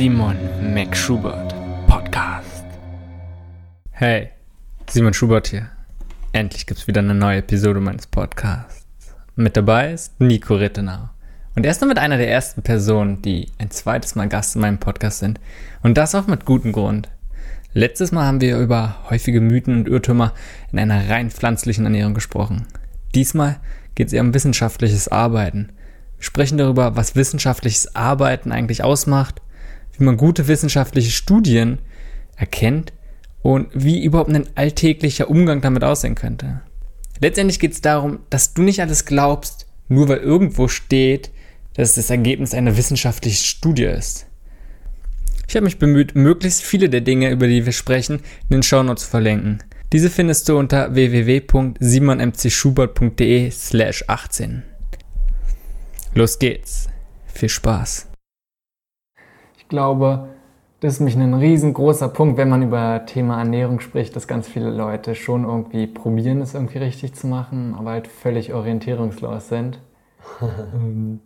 Simon McSchubert Podcast. Hey, Simon Schubert hier. Endlich gibt's wieder eine neue Episode meines Podcasts. Mit dabei ist Nico Rittenau. Und er ist damit einer der ersten Personen, die ein zweites Mal Gast in meinem Podcast sind. Und das auch mit gutem Grund. Letztes Mal haben wir über häufige Mythen und Irrtümer in einer rein pflanzlichen Ernährung gesprochen. Diesmal geht es eher um wissenschaftliches Arbeiten. Wir sprechen darüber, was wissenschaftliches Arbeiten eigentlich ausmacht, wie man gute wissenschaftliche Studien erkennt und wie überhaupt ein alltäglicher Umgang damit aussehen könnte. Letztendlich geht es darum, dass du nicht alles glaubst, nur weil irgendwo steht, dass es das Ergebnis einer wissenschaftlichen Studie ist. Ich habe mich bemüht, möglichst viele der Dinge, über die wir sprechen, in den Shownotes zu verlinken. Diese findest du unter www.simonmcschubert.de slash 18. Los geht's. Viel Spaß. Ich glaube, das ist mich ein riesengroßer Punkt, wenn man über Thema Ernährung spricht, dass ganz viele Leute schon irgendwie probieren, es irgendwie richtig zu machen, aber halt völlig orientierungslos sind. Ähm,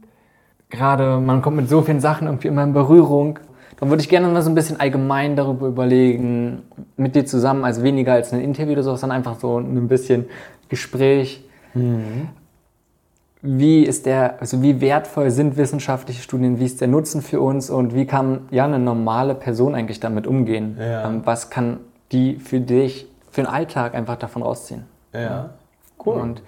gerade man kommt mit so vielen Sachen irgendwie immer in Berührung. Da würde ich gerne mal so ein bisschen allgemein darüber überlegen, mit dir zusammen, also weniger als ein Interview oder so, sondern einfach so ein bisschen Gespräch. Mhm wie ist der, also wie wertvoll sind wissenschaftliche Studien, wie ist der Nutzen für uns und wie kann ja eine normale Person eigentlich damit umgehen? Ja. Ähm, was kann die für dich, für den Alltag einfach davon rausziehen? Ja, cool. Und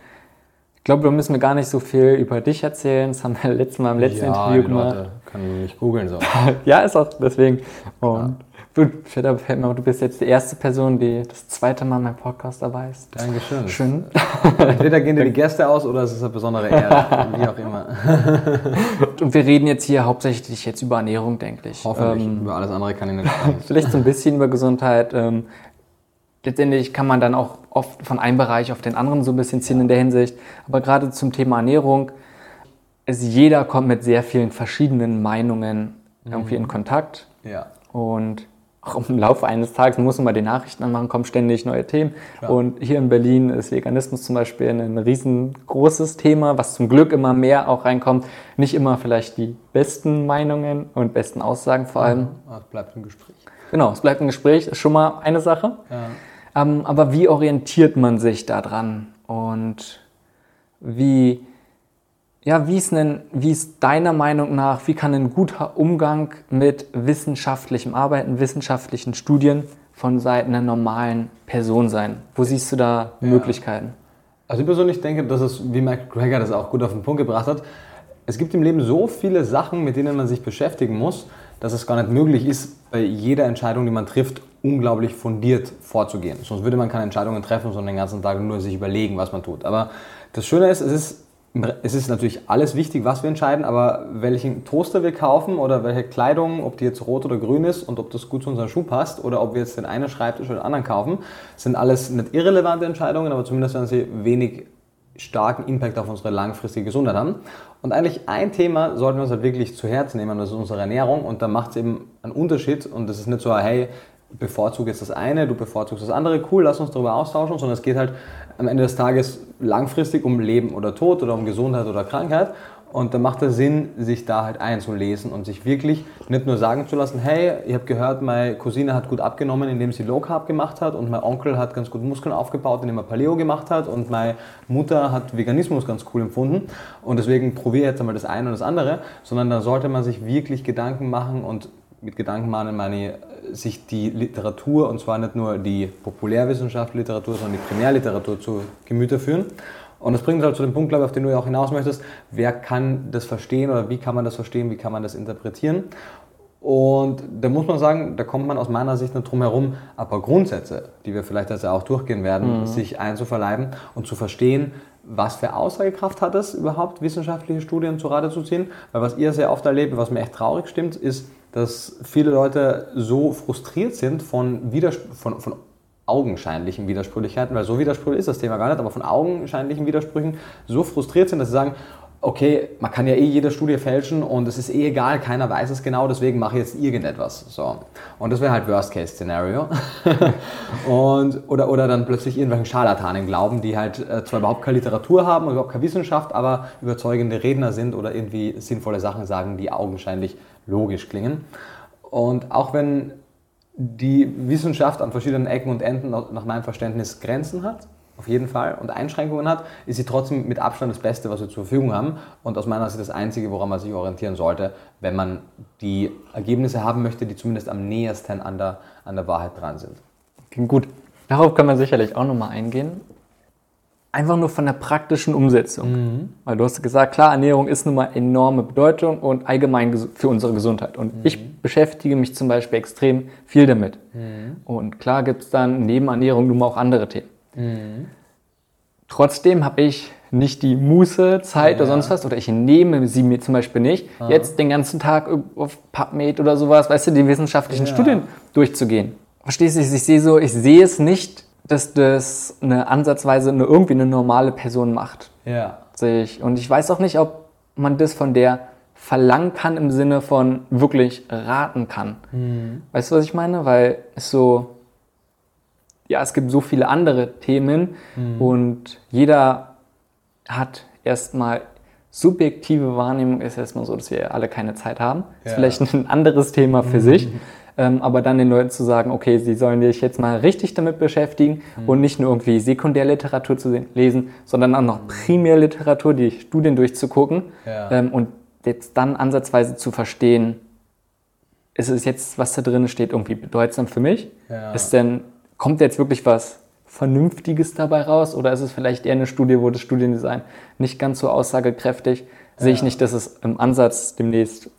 ich glaube, da müssen wir gar nicht so viel über dich erzählen. Das haben wir letztes Mal im letzten ja, Interview gemacht. Leute können mich googeln so. ja, ist auch deswegen. Und Du, du bist jetzt die erste Person, die das zweite Mal meinen Podcast dabei ist. Dankeschön. Schön. Entweder gehen dir die Gäste aus oder es ist eine besondere Ehre, wie auch immer. Und wir reden jetzt hier hauptsächlich jetzt über Ernährung, denke ich. Hoffentlich. Ähm, über alles andere kann ich nicht sprechen. Vielleicht so ein bisschen über Gesundheit. Ähm, letztendlich kann man dann auch oft von einem Bereich auf den anderen so ein bisschen ziehen in der Hinsicht. Aber gerade zum Thema Ernährung, ist jeder kommt mit sehr vielen verschiedenen Meinungen irgendwie mhm. in Kontakt. Ja. Und auch im Laufe eines Tages muss man mal die Nachrichten anmachen, kommen ständig neue Themen. Ja. Und hier in Berlin ist Veganismus zum Beispiel ein riesengroßes Thema, was zum Glück immer mehr auch reinkommt. Nicht immer vielleicht die besten Meinungen und besten Aussagen vor allem. Ja, es bleibt im Gespräch. Genau, es bleibt im Gespräch, ist schon mal eine Sache. Ja. Ähm, aber wie orientiert man sich da dran? Und wie ja, wie ist, denn, wie ist deiner Meinung nach, wie kann ein guter Umgang mit wissenschaftlichem Arbeiten, wissenschaftlichen Studien von Seiten einer normalen Person sein? Wo siehst du da ja. Möglichkeiten? Also ich persönlich denke, dass es, wie Mike Greger das auch gut auf den Punkt gebracht hat, es gibt im Leben so viele Sachen, mit denen man sich beschäftigen muss, dass es gar nicht möglich ist, bei jeder Entscheidung, die man trifft, unglaublich fundiert vorzugehen. Sonst würde man keine Entscheidungen treffen, sondern den ganzen Tag nur sich überlegen, was man tut. Aber das Schöne ist, es ist es ist natürlich alles wichtig, was wir entscheiden, aber welchen Toaster wir kaufen oder welche Kleidung, ob die jetzt rot oder grün ist und ob das gut zu unserem Schuh passt oder ob wir jetzt den einen Schreibtisch oder den anderen kaufen, sind alles nicht irrelevante Entscheidungen, aber zumindest werden sie wenig starken Impact auf unsere langfristige Gesundheit haben. Und eigentlich ein Thema sollten wir uns halt wirklich zu Herzen nehmen, das ist unsere Ernährung und da macht es eben einen Unterschied und das ist nicht so, hey, bevorzuge jetzt das eine, du bevorzugst das andere, cool, lass uns darüber austauschen, sondern es geht halt am Ende des Tages langfristig um Leben oder Tod oder um Gesundheit oder Krankheit. Und da macht es Sinn, sich da halt einzulesen und sich wirklich nicht nur sagen zu lassen, hey, ich habe gehört, meine Cousine hat gut abgenommen, indem sie Low Carb gemacht hat und mein Onkel hat ganz gut Muskeln aufgebaut, indem er Paleo gemacht hat und meine Mutter hat Veganismus ganz cool empfunden und deswegen probiere jetzt einmal das eine und das andere, sondern da sollte man sich wirklich Gedanken machen und mit Gedanken machen meine sich die Literatur, und zwar nicht nur die Populärwissenschaftsliteratur, sondern die Primärliteratur zu Gemüte führen. Und das bringt uns halt zu dem Punkt, glaube ich, auf den du ja auch hinaus möchtest. Wer kann das verstehen oder wie kann man das verstehen, wie kann man das interpretieren? Und da muss man sagen, da kommt man aus meiner Sicht nicht drum herum, ein paar Grundsätze, die wir vielleicht jetzt auch durchgehen werden, mhm. sich einzuverleiben und zu verstehen, was für Aussagekraft hat es überhaupt, wissenschaftliche Studien zu Rate zu ziehen. Weil was ihr sehr oft erlebt, was mir echt traurig stimmt, ist, dass viele Leute so frustriert sind von, Widerspr von, von augenscheinlichen Widersprüchlichkeiten, weil so widersprüchlich ist das Thema gar nicht, aber von augenscheinlichen Widersprüchen so frustriert sind, dass sie sagen, okay, man kann ja eh jede Studie fälschen und es ist eh egal, keiner weiß es genau, deswegen mache ich jetzt irgendetwas. So. Und das wäre halt Worst-Case-Szenario. oder, oder dann plötzlich irgendwelchen Scharlatanen glauben, die halt äh, zwar überhaupt keine Literatur haben und überhaupt keine Wissenschaft, aber überzeugende Redner sind oder irgendwie sinnvolle Sachen sagen, die augenscheinlich logisch klingen. Und auch wenn die Wissenschaft an verschiedenen Ecken und Enden nach meinem Verständnis Grenzen hat, auf jeden Fall, und Einschränkungen hat, ist sie trotzdem mit Abstand das Beste, was wir zur Verfügung haben und aus meiner Sicht das Einzige, woran man sich orientieren sollte, wenn man die Ergebnisse haben möchte, die zumindest am nähersten an der, an der Wahrheit dran sind. Klingt gut. Darauf kann man sicherlich auch nochmal eingehen. Einfach nur von der praktischen Umsetzung. Mhm. Weil du hast gesagt, klar, Ernährung ist nun mal enorme Bedeutung und allgemein für unsere Gesundheit. Und mhm. ich beschäftige mich zum Beispiel extrem viel damit. Mhm. Und klar gibt es dann neben Ernährung nun mal auch andere Themen. Mhm. Trotzdem habe ich nicht die Muße, Zeit ja. oder sonst was, oder ich nehme sie mir zum Beispiel nicht, Aha. jetzt den ganzen Tag auf PubMed oder sowas, weißt du, die wissenschaftlichen ja. Studien durchzugehen. Verstehst du, ich sehe so, ich sehe es nicht, dass das eine ansatzweise eine, irgendwie eine normale Person macht. Ja. Sehe ich. Und ich weiß auch nicht, ob man das von der verlangen kann im Sinne von wirklich raten kann. Mhm. Weißt du, was ich meine? Weil es so, ja, es gibt so viele andere Themen mhm. und jeder hat erstmal subjektive Wahrnehmung ist erstmal so, dass wir alle keine Zeit haben. Ja. Ist vielleicht ein anderes Thema für mhm. sich. Ähm, aber dann den Leuten zu sagen, okay, sie sollen sich jetzt mal richtig damit beschäftigen mhm. und nicht nur irgendwie Sekundärliteratur zu lesen, sondern auch noch Primärliteratur, die Studien durchzugucken ja. ähm, und jetzt dann ansatzweise zu verstehen, ist es jetzt, was da drin steht, irgendwie bedeutsam für mich? Ja. Ist denn kommt jetzt wirklich was Vernünftiges dabei raus oder ist es vielleicht eher eine Studie, wo das Studiendesign nicht ganz so aussagekräftig, ja. sehe ich nicht, dass es im Ansatz demnächst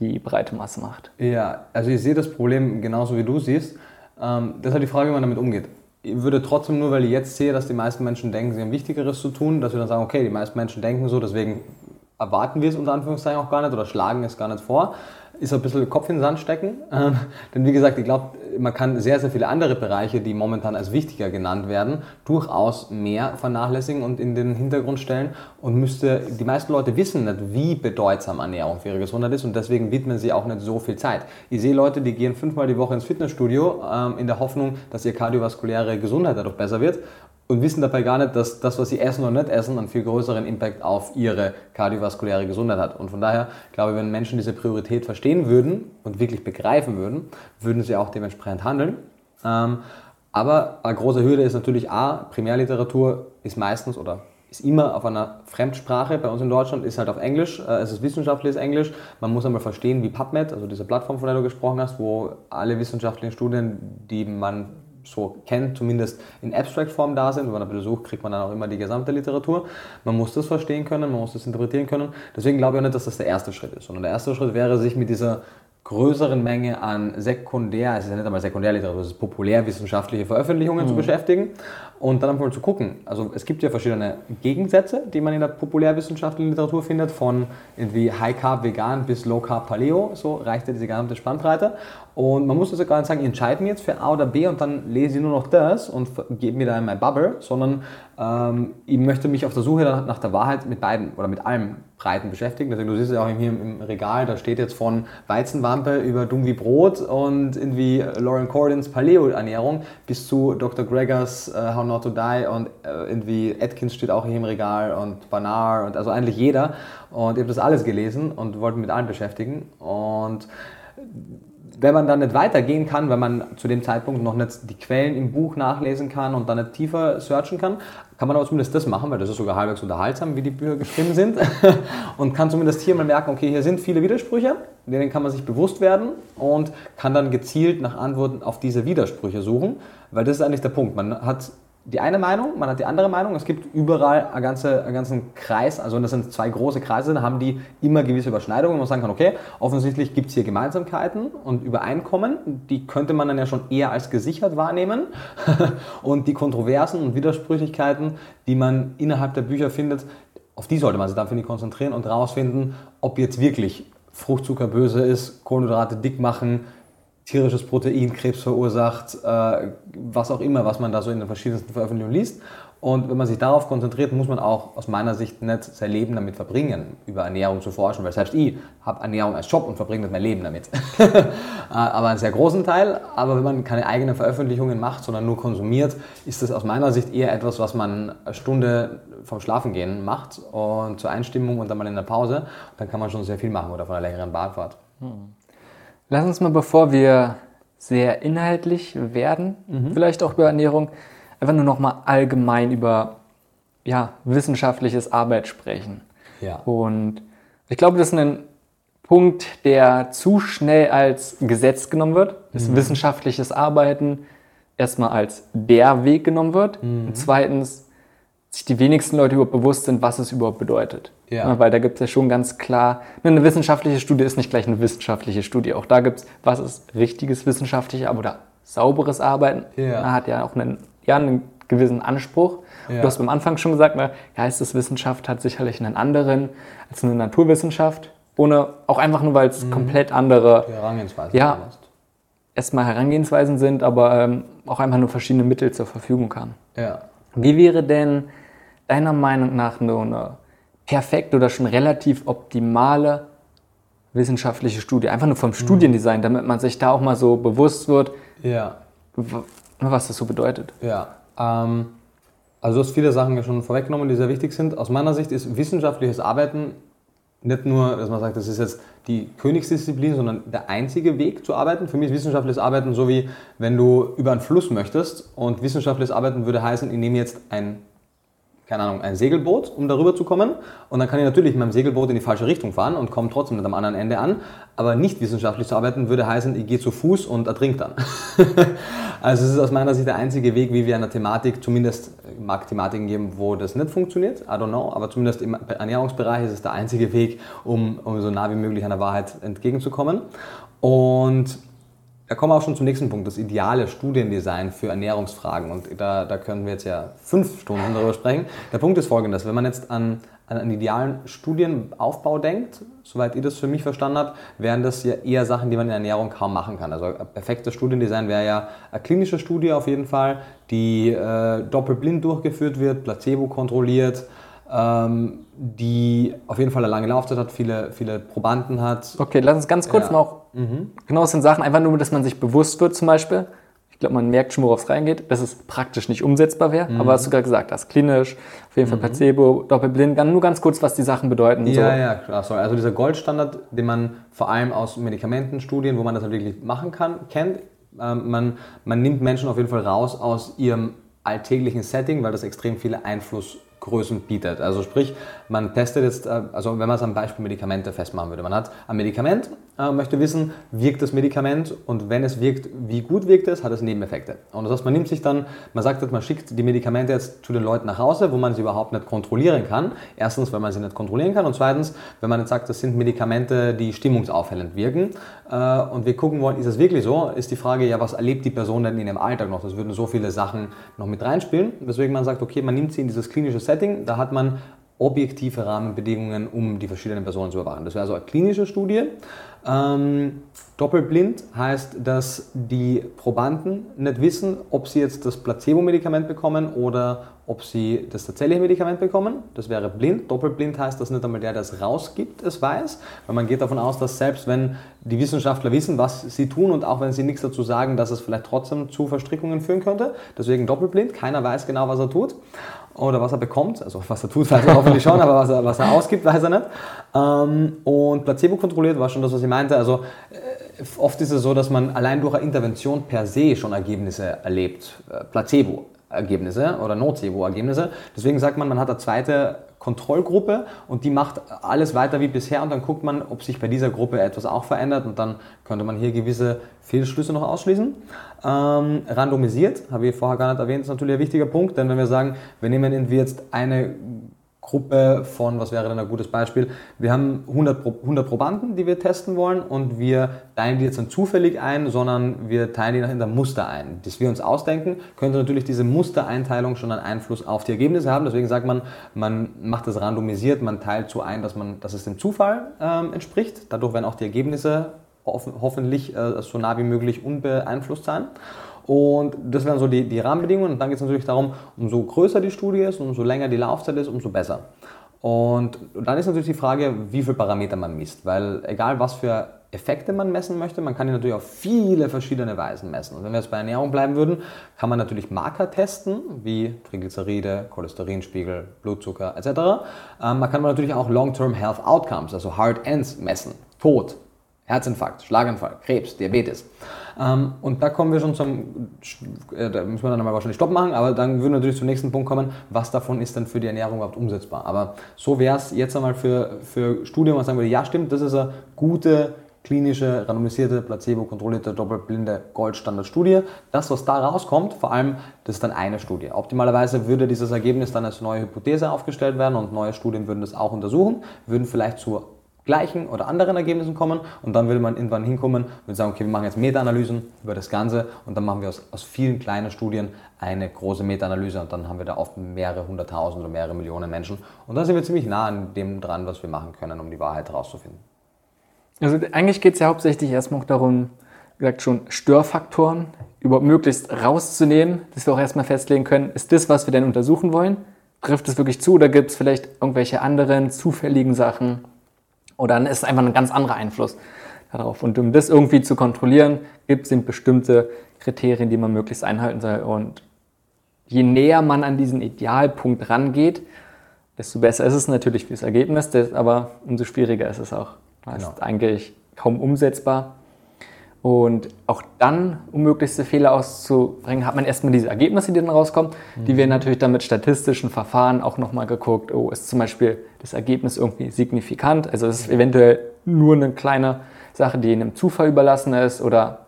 die breite Masse macht. Ja, also ich sehe das Problem genauso wie du siehst. Ähm, halt die Frage, wie man damit umgeht. Ich würde trotzdem nur, weil ich jetzt sehe, dass die meisten Menschen denken, sie haben Wichtigeres zu tun, dass wir dann sagen, okay, die meisten Menschen denken so, deswegen erwarten wir es unter Anführungszeichen auch gar nicht oder schlagen es gar nicht vor ist ein bisschen Kopf in den Sand stecken. Ähm, denn wie gesagt, ich glaube, man kann sehr, sehr viele andere Bereiche, die momentan als wichtiger genannt werden, durchaus mehr vernachlässigen und in den Hintergrund stellen. Und müsste, die meisten Leute wissen nicht, wie bedeutsam Ernährung für ihre Gesundheit ist. Und deswegen widmen sie auch nicht so viel Zeit. Ich sehe Leute, die gehen fünfmal die Woche ins Fitnessstudio ähm, in der Hoffnung, dass ihr kardiovaskuläre Gesundheit dadurch besser wird und wissen dabei gar nicht, dass das, was sie essen oder nicht essen, einen viel größeren Impact auf ihre kardiovaskuläre Gesundheit hat. Und von daher glaube ich, wenn Menschen diese Priorität verstehen würden und wirklich begreifen würden, würden sie auch dementsprechend handeln. Ähm, aber eine große Hürde ist natürlich A, Primärliteratur ist meistens oder ist immer auf einer Fremdsprache. Bei uns in Deutschland ist halt auf Englisch, äh, es ist wissenschaftliches Englisch. Man muss einmal verstehen, wie PubMed, also diese Plattform, von der du gesprochen hast, wo alle wissenschaftlichen Studien, die man so kennt, zumindest in Abstract-Form da sind. Wenn man ein bisschen sucht, kriegt man dann auch immer die gesamte Literatur. Man muss das verstehen können, man muss das interpretieren können. Deswegen glaube ich auch nicht, dass das der erste Schritt ist, sondern der erste Schritt wäre, sich mit dieser größeren Menge an Sekundär, es ist ja nicht einmal Sekundärliteratur, es ist populärwissenschaftliche Veröffentlichungen mhm. zu beschäftigen und dann einfach mal zu gucken. Also es gibt ja verschiedene Gegensätze, die man in der populärwissenschaftlichen Literatur findet, von irgendwie High Carb Vegan bis Low Carb Paleo, so reicht ja diese gesamte Spannbreite. Und man muss also gar nicht sagen, ich entscheide mich jetzt für A oder B und dann lese ich nur noch das und gebe mir da in mein Bubble, sondern ähm, ich möchte mich auf der Suche nach der Wahrheit mit beiden oder mit allem Breiten beschäftigen. Deswegen, du siehst ja auch hier im Regal, da steht jetzt von Weizenwampe über Dumm wie Brot und irgendwie Lauren Cordins Paleo-Ernährung bis zu Dr. Gregors uh, How Not to Die und uh, irgendwie Atkins steht auch hier im Regal und Banar und also eigentlich jeder. Und ich habe das alles gelesen und wollte mich mit allen beschäftigen. Und wenn man dann nicht weitergehen kann, wenn man zu dem Zeitpunkt noch nicht die Quellen im Buch nachlesen kann und dann nicht tiefer searchen kann, kann man aber zumindest das machen, weil das ist sogar halbwegs unterhaltsam, wie die Bücher geschrieben sind. und kann zumindest hier mal merken, okay, hier sind viele Widersprüche, denen kann man sich bewusst werden und kann dann gezielt nach Antworten auf diese Widersprüche suchen, weil das ist eigentlich der Punkt. Man hat die eine Meinung, man hat die andere Meinung. Es gibt überall einen ganzen, einen ganzen Kreis, also das sind zwei große Kreise, dann haben die immer gewisse Überschneidungen, wo man sagen kann, okay, offensichtlich gibt es hier Gemeinsamkeiten und Übereinkommen, die könnte man dann ja schon eher als gesichert wahrnehmen. und die Kontroversen und Widersprüchlichkeiten, die man innerhalb der Bücher findet, auf die sollte man sich dann, finde ich, konzentrieren und herausfinden, ob jetzt wirklich Fruchtzucker böse ist, Kohlenhydrate dick machen, tierisches Protein Krebs verursacht, äh, was auch immer, was man da so in den verschiedensten Veröffentlichungen liest. Und wenn man sich darauf konzentriert, muss man auch aus meiner Sicht nicht sein Leben damit verbringen, über Ernährung zu forschen, weil selbst ich habe Ernährung als Job und verbringe nicht mein Leben damit. Äh, aber einen sehr großen Teil. Aber wenn man keine eigenen Veröffentlichungen macht, sondern nur konsumiert, ist das aus meiner Sicht eher etwas, was man eine Stunde vom Schlafengehen macht und zur Einstimmung und dann mal in der Pause. Dann kann man schon sehr viel machen oder von einer längeren Bahnfahrt. Hm. Lass uns mal, bevor wir sehr inhaltlich werden, mhm. vielleicht auch über Ernährung, einfach nur noch mal allgemein über ja, wissenschaftliches Arbeit sprechen. Ja. Und ich glaube, das ist ein Punkt, der zu schnell als Gesetz genommen wird, dass mhm. wissenschaftliches Arbeiten erstmal als der Weg genommen wird. Mhm. Und zweitens, sich die wenigsten Leute überhaupt bewusst sind, was es überhaupt bedeutet. Ja. Ja, weil da gibt es ja schon ganz klar, eine wissenschaftliche Studie ist nicht gleich eine wissenschaftliche Studie. Auch da gibt es, was ist richtiges wissenschaftliches oder sauberes Arbeiten. Ja. Hat ja auch einen, ja, einen gewissen Anspruch. Ja. Du hast am Anfang schon gesagt, ne, Geisteswissenschaft hat sicherlich einen anderen als eine Naturwissenschaft. Ohne, auch einfach nur, weil es mhm. komplett andere Herangehensweisen ja, erstmal Herangehensweisen sind, aber ähm, auch einfach nur verschiedene Mittel zur Verfügung haben. Ja. Wie wäre denn deiner Meinung nach nur eine perfekte oder schon relativ optimale wissenschaftliche Studie? Einfach nur vom mhm. Studiendesign, damit man sich da auch mal so bewusst wird, ja. was das so bedeutet. Ja. Ähm, also du hast viele Sachen ja schon vorweggenommen, die sehr wichtig sind. Aus meiner Sicht ist wissenschaftliches Arbeiten nicht nur, dass man sagt, das ist jetzt die Königsdisziplin, sondern der einzige Weg zu arbeiten. Für mich ist wissenschaftliches Arbeiten so wie, wenn du über einen Fluss möchtest und wissenschaftliches Arbeiten würde heißen, ich nehme jetzt ein keine Ahnung, ein Segelboot, um darüber zu kommen. Und dann kann ich natürlich mit meinem Segelboot in die falsche Richtung fahren und komme trotzdem nicht am anderen Ende an. Aber nicht wissenschaftlich zu arbeiten würde heißen, ich gehe zu Fuß und ertrink dann. also es ist aus meiner Sicht der einzige Weg, wie wir einer Thematik, zumindest mag Thematiken geben, wo das nicht funktioniert, I don't know, aber zumindest im Ernährungsbereich ist es der einzige Weg, um, um so nah wie möglich einer Wahrheit entgegenzukommen. Und da kommen wir auch schon zum nächsten Punkt, das ideale Studiendesign für Ernährungsfragen. Und da, da können wir jetzt ja fünf Stunden darüber sprechen. Der Punkt ist folgendes, wenn man jetzt an, an einen idealen Studienaufbau denkt, soweit ihr das für mich verstanden habt, wären das ja eher Sachen, die man in Ernährung kaum machen kann. Also ein perfektes Studiendesign wäre ja eine klinische Studie auf jeden Fall, die äh, doppelblind durchgeführt wird, placebo kontrolliert, ähm, die auf jeden Fall eine lange Laufzeit hat, viele, viele Probanden hat. Okay, lass uns ganz kurz ja. noch mhm. genau aus den Sachen, einfach nur, dass man sich bewusst wird zum Beispiel. Ich glaube, man merkt schon, worauf es reingeht, dass es praktisch nicht umsetzbar wäre. Mhm. Aber hast du gerade gesagt, das klinisch, auf jeden Fall mhm. Placebo, doppelblind, nur ganz kurz, was die Sachen bedeuten. Ja, so. ja, klar. Sorry. Also dieser Goldstandard, den man vor allem aus Medikamentenstudien, wo man das halt wirklich machen kann, kennt. Ähm, man, man nimmt Menschen auf jeden Fall raus aus ihrem alltäglichen Setting, weil das extrem viele Einfluss Größen bietet. Also sprich, man testet jetzt, äh, also wenn man es am Beispiel Medikamente festmachen würde. Man hat ein Medikament, äh, möchte wissen, wirkt das Medikament und wenn es wirkt, wie gut wirkt es, hat es Nebeneffekte. Und das heißt, man nimmt sich dann, man sagt, man schickt die Medikamente jetzt zu den Leuten nach Hause, wo man sie überhaupt nicht kontrollieren kann. Erstens, weil man sie nicht kontrollieren kann und zweitens, wenn man jetzt sagt, das sind Medikamente, die stimmungsaufhellend wirken äh, und wir gucken wollen, ist es wirklich so, ist die Frage, ja, was erlebt die Person denn in ihrem Alltag noch? Das würden so viele Sachen noch mit reinspielen, weswegen man sagt, okay, man nimmt sie in dieses klinische Setting, da hat man objektive Rahmenbedingungen, um die verschiedenen Personen zu überwachen. Das wäre also eine klinische Studie. Ähm, doppelblind heißt, dass die Probanden nicht wissen, ob sie jetzt das Placebo-Medikament bekommen oder ob sie das tatsächliche Medikament bekommen. Das wäre blind. Doppelblind heißt, dass nicht einmal der, der es rausgibt, es weiß. Weil man geht davon aus, dass selbst wenn die Wissenschaftler wissen, was sie tun und auch wenn sie nichts dazu sagen, dass es vielleicht trotzdem zu Verstrickungen führen könnte. Deswegen doppelblind. Keiner weiß genau, was er tut oder was er bekommt. Also was er tut, weiß er hoffentlich schon, aber was er, was er ausgibt, weiß er nicht. Ähm, und Placebo kontrolliert war schon das, was ich meinte. Also äh, oft ist es so, dass man allein durch eine Intervention per se schon Ergebnisse erlebt. Äh, Placebo-Ergebnisse oder Nocebo-Ergebnisse. Deswegen sagt man, man hat eine zweite Kontrollgruppe und die macht alles weiter wie bisher und dann guckt man, ob sich bei dieser Gruppe etwas auch verändert und dann könnte man hier gewisse Fehlschlüsse noch ausschließen. Ähm, randomisiert, habe ich vorher gar nicht erwähnt, ist natürlich ein wichtiger Punkt, denn wenn wir sagen, wir nehmen irgendwie jetzt eine Gruppe von, was wäre denn ein gutes Beispiel? Wir haben 100, Pro 100 Probanden, die wir testen wollen und wir teilen die jetzt dann zufällig ein, sondern wir teilen die nach in der Muster ein. Das wir uns ausdenken, könnte natürlich diese Mustereinteilung schon einen Einfluss auf die Ergebnisse haben. Deswegen sagt man, man macht das randomisiert, man teilt so ein, dass, man, dass es dem Zufall ähm, entspricht. Dadurch werden auch die Ergebnisse hoffentlich äh, so nah wie möglich unbeeinflusst sein. Und das wären so die, die Rahmenbedingungen. Und dann geht es natürlich darum, umso größer die Studie ist, umso länger die Laufzeit ist, umso besser. Und dann ist natürlich die Frage, wie viele Parameter man misst. Weil egal was für Effekte man messen möchte, man kann die natürlich auf viele verschiedene Weisen messen. Und wenn wir jetzt bei Ernährung bleiben würden, kann man natürlich Marker testen, wie Triglyceride, Cholesterinspiegel, Blutzucker etc. Ähm, man kann natürlich auch Long-Term Health Outcomes, also Hard Ends messen, Tod, Herzinfarkt, Schlaganfall, Krebs, Diabetes. Ähm, und da kommen wir schon zum, äh, da müssen wir dann mal wahrscheinlich Stopp machen, aber dann würden wir natürlich zum nächsten Punkt kommen, was davon ist denn für die Ernährung überhaupt umsetzbar. Aber so wäre es jetzt einmal für, für Studien, was sagen würde, ja stimmt, das ist eine gute klinische, randomisierte, placebo-kontrollierte, doppelblinde Goldstandard-Studie. Das, was da rauskommt, vor allem, das ist dann eine Studie. Optimalerweise würde dieses Ergebnis dann als neue Hypothese aufgestellt werden und neue Studien würden das auch untersuchen, würden vielleicht zur gleichen oder anderen Ergebnissen kommen und dann würde man irgendwann hinkommen und sagen, okay, wir machen jetzt Meta-Analysen über das Ganze und dann machen wir aus, aus vielen kleinen Studien eine große Meta-Analyse und dann haben wir da oft mehrere hunderttausend oder mehrere Millionen Menschen und dann sind wir ziemlich nah an dem dran, was wir machen können, um die Wahrheit herauszufinden. Also eigentlich geht es ja hauptsächlich erstmal auch darum, gesagt schon, Störfaktoren überhaupt möglichst rauszunehmen, dass wir auch erstmal festlegen können, ist das, was wir denn untersuchen wollen, trifft es wirklich zu oder gibt es vielleicht irgendwelche anderen zufälligen Sachen, oder dann ist es einfach ein ganz anderer Einfluss darauf. Und um das irgendwie zu kontrollieren, gibt es bestimmte Kriterien, die man möglichst einhalten soll. Und je näher man an diesen Idealpunkt rangeht, desto besser ist es natürlich fürs Ergebnis, aber umso schwieriger ist es auch. Das genau. ist eigentlich kaum umsetzbar. Und auch dann, um möglichste Fehler auszubringen, hat man erstmal diese Ergebnisse, die dann rauskommen. Mhm. Die werden natürlich dann mit statistischen Verfahren auch nochmal geguckt. Oh, ist zum Beispiel das Ergebnis irgendwie signifikant? Also ist es eventuell nur eine kleine Sache, die einem Zufall überlassen ist? Oder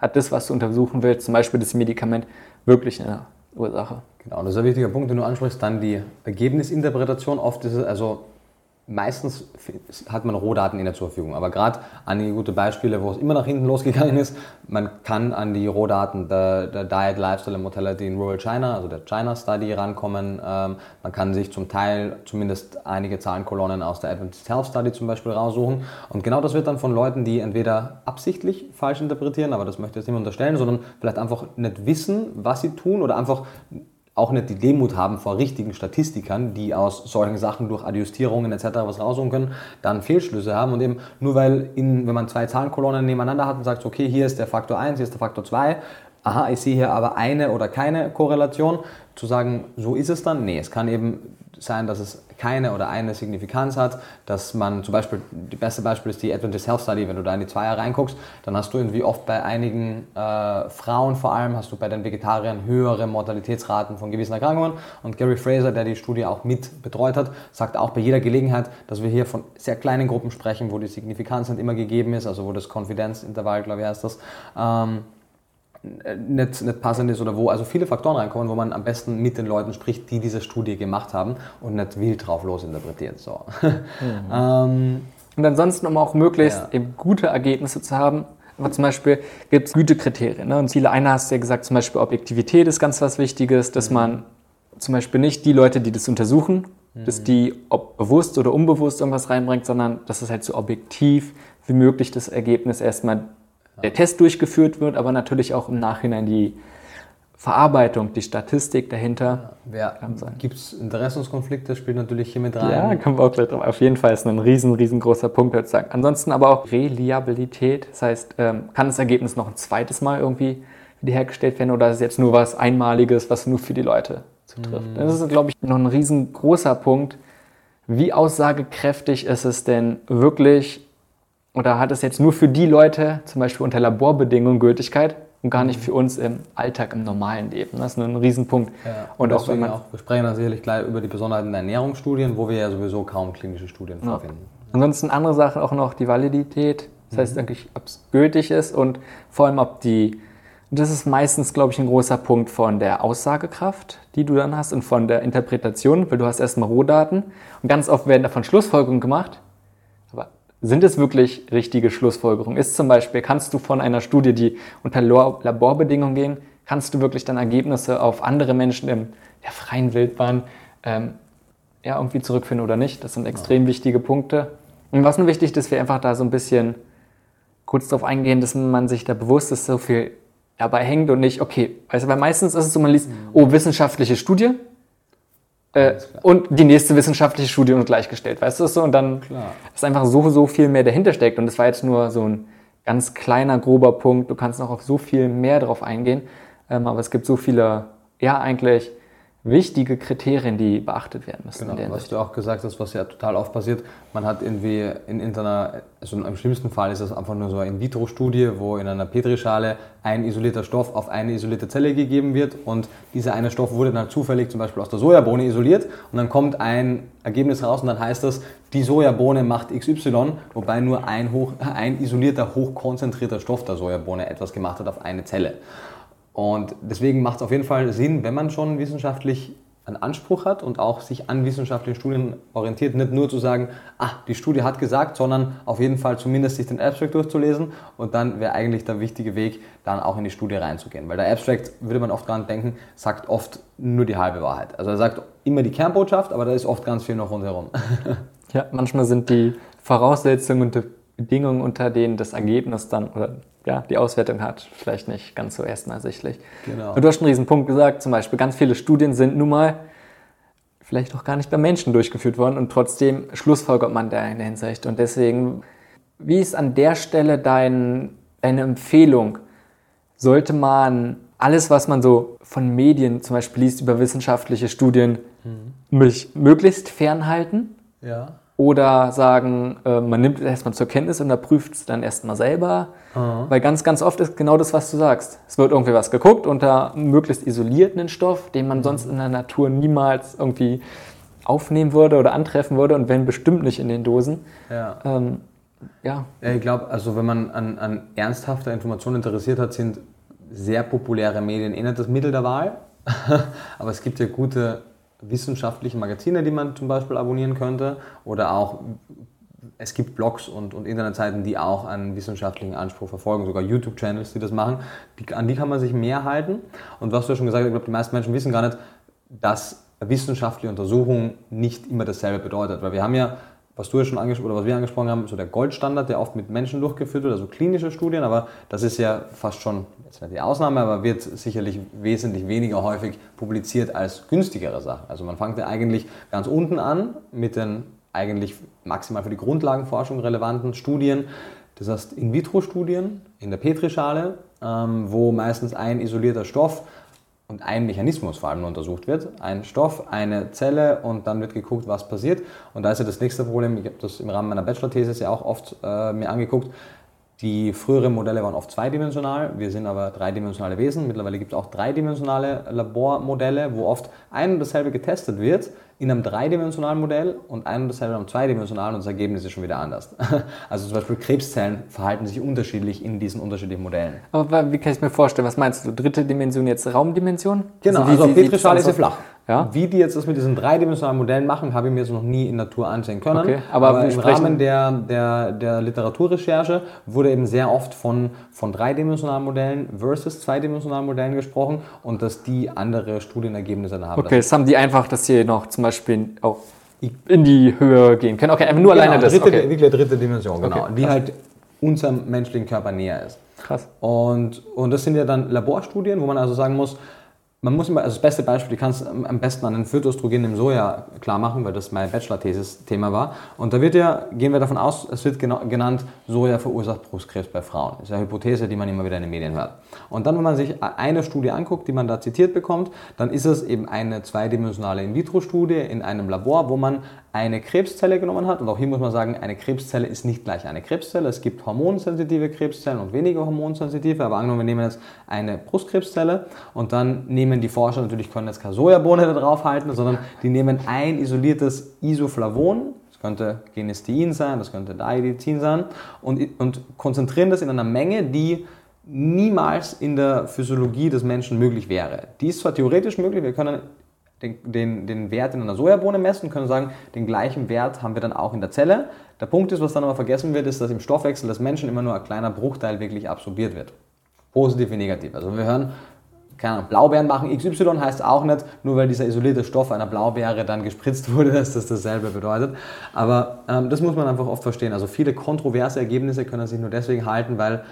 hat das, was du untersuchen willst, zum Beispiel das Medikament, wirklich eine Ursache? Genau, das ist ein wichtiger Punkt, den du ansprichst. Dann die Ergebnisinterpretation. Oft ist es also meistens hat man Rohdaten in der zur Verfügung, aber gerade einige gute Beispiele, wo es immer nach hinten losgegangen ist, man kann an die Rohdaten der, der Diet, Lifestyle and Mortality in Rural China, also der China Study rankommen. Ähm, man kann sich zum Teil zumindest einige Zahlenkolonnen aus der Adventist Health Study zum Beispiel raussuchen und genau das wird dann von Leuten, die entweder absichtlich falsch interpretieren, aber das möchte ich jetzt nicht unterstellen, sondern vielleicht einfach nicht wissen, was sie tun oder einfach auch nicht die Demut haben vor richtigen Statistikern, die aus solchen Sachen durch Adjustierungen etc. was rausholen können, dann Fehlschlüsse haben und eben nur weil, in, wenn man zwei Zahlenkolonnen nebeneinander hat und sagt, okay, hier ist der Faktor 1, hier ist der Faktor 2, aha, ich sehe hier aber eine oder keine Korrelation, zu sagen, so ist es dann, nee, es kann eben sein, dass es keine oder eine Signifikanz hat, dass man zum Beispiel, das beste Beispiel ist die Adventist Health Study, wenn du da in die Zweier reinguckst, dann hast du irgendwie oft bei einigen äh, Frauen vor allem, hast du bei den Vegetariern höhere Mortalitätsraten von gewissen Erkrankungen. Und Gary Fraser, der die Studie auch mit betreut hat, sagt auch bei jeder Gelegenheit, dass wir hier von sehr kleinen Gruppen sprechen, wo die Signifikanz nicht immer gegeben ist, also wo das Konfidenzintervall, glaube ich, heißt das, ähm, nicht, nicht passend ist oder wo also viele Faktoren reinkommen, wo man am besten mit den Leuten spricht, die diese Studie gemacht haben und nicht wild drauf losinterpretiert. So. Mhm. ähm, und ansonsten, um auch möglichst ja. eben gute Ergebnisse zu haben, aber zum Beispiel gibt es Gütekriterien. Ne? Und Ziele einer hast du ja gesagt, zum Beispiel Objektivität ist ganz was Wichtiges, dass mhm. man zum Beispiel nicht die Leute, die das untersuchen, mhm. dass die ob bewusst oder unbewusst irgendwas reinbringt, sondern dass es halt so objektiv wie möglich das Ergebnis erstmal der Test durchgeführt wird, aber natürlich auch im Nachhinein die Verarbeitung, die Statistik dahinter. Ja, Gibt es Interessenskonflikte, spielt natürlich hier mit rein. Ja, kommen wir auch gleich drauf. Auf jeden Fall ist ein riesen, riesengroßer Punkt sozusagen. Ansonsten aber auch Reliabilität, das heißt, ähm, kann das Ergebnis noch ein zweites Mal irgendwie wiederhergestellt werden oder ist es jetzt nur was Einmaliges, was nur für die Leute zutrifft? Mhm. Das ist, glaube ich, noch ein riesengroßer Punkt. Wie aussagekräftig ist es denn wirklich oder hat es jetzt nur für die Leute, zum Beispiel unter Laborbedingungen, Gültigkeit und gar nicht mhm. für uns im Alltag, im normalen Leben? Das ist ein Riesenpunkt. Ja, und, und auch, wenn man auch, wir sprechen dann sicherlich gleich über die Besonderheiten der Ernährungsstudien, wo wir ja sowieso kaum klinische Studien ja. vorfinden. Ansonsten andere Sachen auch noch die Validität, das heißt mhm. eigentlich, ob es gültig ist und vor allem, ob die, das ist meistens, glaube ich, ein großer Punkt von der Aussagekraft, die du dann hast und von der Interpretation, weil du hast erstmal Rohdaten und ganz oft werden davon Schlussfolgerungen gemacht, sind es wirklich richtige Schlussfolgerungen? Ist zum Beispiel, kannst du von einer Studie, die unter Laborbedingungen gehen, kannst du wirklich dann Ergebnisse auf andere Menschen in der freien Wildbahn ähm, ja, irgendwie zurückfinden oder nicht? Das sind extrem ja. wichtige Punkte. Und was nur wichtig ist, dass wir einfach da so ein bisschen kurz darauf eingehen, dass man sich da bewusst ist, so viel dabei hängt und nicht, okay, weißt du, weil meistens ist es so, man liest, mhm. oh, wissenschaftliche Studie, äh, und die nächste wissenschaftliche Studie und gleichgestellt, weißt du so? Und dann Klar. ist einfach so, so viel mehr dahinter steckt. Und das war jetzt nur so ein ganz kleiner, grober Punkt. Du kannst noch auf so viel mehr drauf eingehen. Ähm, aber es gibt so viele, ja, eigentlich wichtige Kriterien, die beachtet werden müssen. Genau, was du auch gesagt hast, was ja total oft passiert, man hat irgendwie in, in einer, also im schlimmsten Fall ist das einfach nur so eine In-vitro-Studie, wo in einer Petrischale ein isolierter Stoff auf eine isolierte Zelle gegeben wird und dieser eine Stoff wurde dann zufällig zum Beispiel aus der Sojabohne isoliert und dann kommt ein Ergebnis raus und dann heißt das, die Sojabohne macht XY, wobei nur ein, hoch, ein isolierter, hochkonzentrierter Stoff der Sojabohne etwas gemacht hat auf eine Zelle. Und deswegen macht es auf jeden Fall Sinn, wenn man schon wissenschaftlich einen Anspruch hat und auch sich an wissenschaftlichen Studien orientiert, nicht nur zu sagen, ah, die Studie hat gesagt, sondern auf jeden Fall zumindest sich den Abstract durchzulesen und dann wäre eigentlich der wichtige Weg, dann auch in die Studie reinzugehen. Weil der Abstract, würde man oft dran denken, sagt oft nur die halbe Wahrheit. Also er sagt immer die Kernbotschaft, aber da ist oft ganz viel noch rundherum. ja, manchmal sind die Voraussetzungen und die Bedingungen, unter denen das Ergebnis dann oder ja, die Auswertung hat, vielleicht nicht ganz so erstmal ersichtlich. Genau. du hast einen riesen Punkt gesagt, zum Beispiel ganz viele Studien sind nun mal vielleicht auch gar nicht bei Menschen durchgeführt worden und trotzdem schlussfolgert man da in der Hinsicht. Und deswegen, wie ist an der Stelle dein, deine Empfehlung? Sollte man alles, was man so von Medien zum Beispiel liest über wissenschaftliche Studien, mhm. möglichst fernhalten? Ja. Oder sagen, äh, man nimmt es erstmal zur Kenntnis und prüft es dann erstmal selber. Mhm. Weil ganz, ganz oft ist genau das, was du sagst. Es wird irgendwie was geguckt unter möglichst isolierten Stoff, den man sonst in der Natur niemals irgendwie aufnehmen würde oder antreffen würde und wenn bestimmt nicht in den Dosen. Ja. Ähm, ja. Ich glaube, also wenn man an, an ernsthafter Information interessiert hat, sind sehr populäre Medien eh nicht das Mittel der Wahl. Aber es gibt ja gute wissenschaftliche Magazine, die man zum Beispiel abonnieren könnte. Oder auch, es gibt Blogs und, und Internetseiten, die auch einen wissenschaftlichen Anspruch verfolgen, sogar YouTube-Channels, die das machen. Die, an die kann man sich mehr halten. Und was du ja schon gesagt hast, ich glaube, die meisten Menschen wissen gar nicht, dass wissenschaftliche Untersuchung nicht immer dasselbe bedeutet. Weil wir haben ja was du ja schon angesprochen oder was wir angesprochen haben, so der Goldstandard, der oft mit Menschen durchgeführt wird, also klinische Studien, aber das ist ja fast schon, jetzt nicht die Ausnahme, aber wird sicherlich wesentlich weniger häufig publiziert als günstigere Sachen. Also man fängt ja eigentlich ganz unten an mit den eigentlich maximal für die Grundlagenforschung relevanten Studien, das heißt In-vitro-Studien in der Petrischale, ähm, wo meistens ein isolierter Stoff und ein Mechanismus vor allem nur untersucht wird. Ein Stoff, eine Zelle und dann wird geguckt, was passiert. Und da ist ja das nächste Problem, ich habe das im Rahmen meiner Bachelor-Thesis ja auch oft äh, mir angeguckt, die früheren Modelle waren oft zweidimensional, wir sind aber dreidimensionale Wesen. Mittlerweile gibt es auch dreidimensionale Labormodelle, wo oft ein und dasselbe getestet wird in einem dreidimensionalen Modell und ein und dasselbe in einem zweidimensionalen und das Ergebnis ist schon wieder anders. Also zum Beispiel Krebszellen verhalten sich unterschiedlich in diesen unterschiedlichen Modellen. Aber wie kann ich mir vorstellen, was meinst du? Dritte Dimension jetzt Raumdimension? Genau, also, also Petrischale ist ja flach. Ja? Wie die jetzt das mit diesen dreidimensionalen Modellen machen, habe ich mir so noch nie in Natur ansehen können. Okay, aber, aber im Rahmen der, der, der Literaturrecherche wurde eben sehr oft von, von dreidimensionalen Modellen versus zweidimensionalen Modellen gesprochen und dass die andere Studienergebnisse haben. Okay, das haben die einfach, dass sie noch zum Beispiel auch in die Höhe gehen können. Okay, nur genau, alleine das. Dritte, okay. Wirklich dritte Dimension, genau. Okay, die halt unserem menschlichen Körper näher ist. Krass. Und, und das sind ja dann Laborstudien, wo man also sagen muss, man muss immer, also das beste Beispiel, die kannst am besten an den Phytoöstrogen im Soja klar machen, weil das mein Bachelor-Thesis-Thema war. Und da wird ja, gehen wir davon aus, es wird genannt, Soja verursacht Brustkrebs bei Frauen. Das ist eine Hypothese, die man immer wieder in den Medien hört. Und dann, wenn man sich eine Studie anguckt, die man da zitiert bekommt, dann ist es eben eine zweidimensionale In-vitro-Studie in einem Labor, wo man eine Krebszelle genommen hat. Und auch hier muss man sagen, eine Krebszelle ist nicht gleich eine Krebszelle. Es gibt hormonsensitive Krebszellen und weniger hormonsensitive. Aber angenommen, wir nehmen jetzt eine Brustkrebszelle und dann nehmen die Forscher, natürlich können jetzt keine Sojabohne da drauf halten, sondern die nehmen ein isoliertes Isoflavon, das könnte Genistein sein, das könnte Diadizin sein, und, und konzentrieren das in einer Menge, die niemals in der Physiologie des Menschen möglich wäre. Die ist zwar theoretisch möglich, wir können den, den, den Wert in einer Sojabohne messen, können sagen, den gleichen Wert haben wir dann auch in der Zelle. Der Punkt ist, was dann aber vergessen wird, ist, dass im Stoffwechsel des Menschen immer nur ein kleiner Bruchteil wirklich absorbiert wird. Positiv wie negativ. Also wir hören, keine Ahnung, Blaubeeren machen XY heißt auch nicht, nur weil dieser isolierte Stoff einer Blaubeere dann gespritzt wurde, dass das dasselbe bedeutet. Aber ähm, das muss man einfach oft verstehen. Also viele kontroverse Ergebnisse können sich nur deswegen halten, weil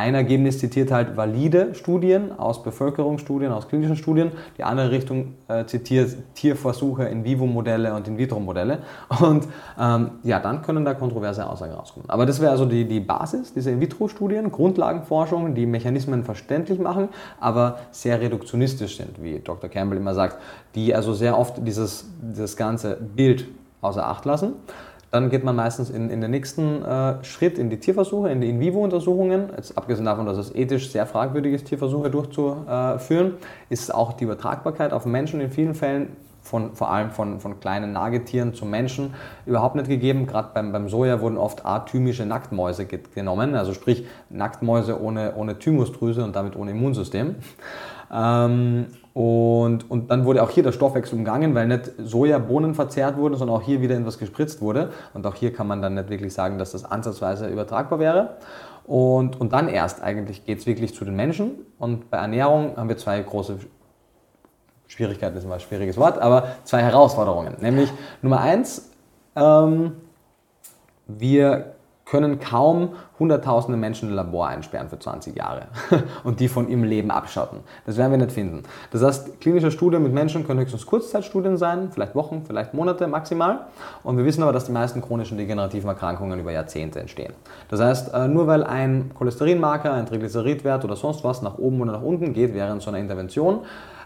ein Ergebnis zitiert halt valide Studien aus Bevölkerungsstudien, aus klinischen Studien. Die andere Richtung äh, zitiert Tierversuche, In-vivo-Modelle und In-vitro-Modelle. Und ähm, ja, dann können da kontroverse Aussagen rauskommen. Aber das wäre also die, die Basis, diese In-vitro-Studien, Grundlagenforschung, die Mechanismen verständlich machen, aber sehr reduktionistisch sind, wie Dr. Campbell immer sagt, die also sehr oft dieses, dieses ganze Bild außer Acht lassen. Dann geht man meistens in, in den nächsten äh, Schritt in die Tierversuche, in die In-vivo-Untersuchungen. Jetzt abgesehen davon, dass es ethisch sehr fragwürdig ist, Tierversuche durchzuführen, ist auch die Übertragbarkeit auf Menschen in vielen Fällen von, vor allem von, von kleinen Nagetieren zu Menschen überhaupt nicht gegeben. Gerade beim, beim Soja wurden oft atymische Nacktmäuse genommen, also sprich Nacktmäuse ohne, ohne Thymusdrüse und damit ohne Immunsystem. Ähm, und, und dann wurde auch hier der Stoffwechsel umgangen, weil nicht Sojabohnen verzehrt wurden, sondern auch hier wieder etwas gespritzt wurde. Und auch hier kann man dann nicht wirklich sagen, dass das ansatzweise übertragbar wäre. Und, und dann erst eigentlich geht es wirklich zu den Menschen. Und bei Ernährung haben wir zwei große Schwierigkeiten, das ist mal ein schwieriges Wort, aber zwei Herausforderungen. Nämlich Nummer eins, ähm, wir können kaum hunderttausende Menschen in ein Labor einsperren für 20 Jahre und die von ihrem Leben abschotten. Das werden wir nicht finden. Das heißt, klinische Studien mit Menschen können höchstens Kurzzeitstudien sein, vielleicht Wochen, vielleicht Monate maximal. Und wir wissen aber, dass die meisten chronischen degenerativen Erkrankungen über Jahrzehnte entstehen. Das heißt, äh, nur weil ein Cholesterinmarker, ein Triglyceridwert oder sonst was nach oben oder nach unten geht während so einer Intervention,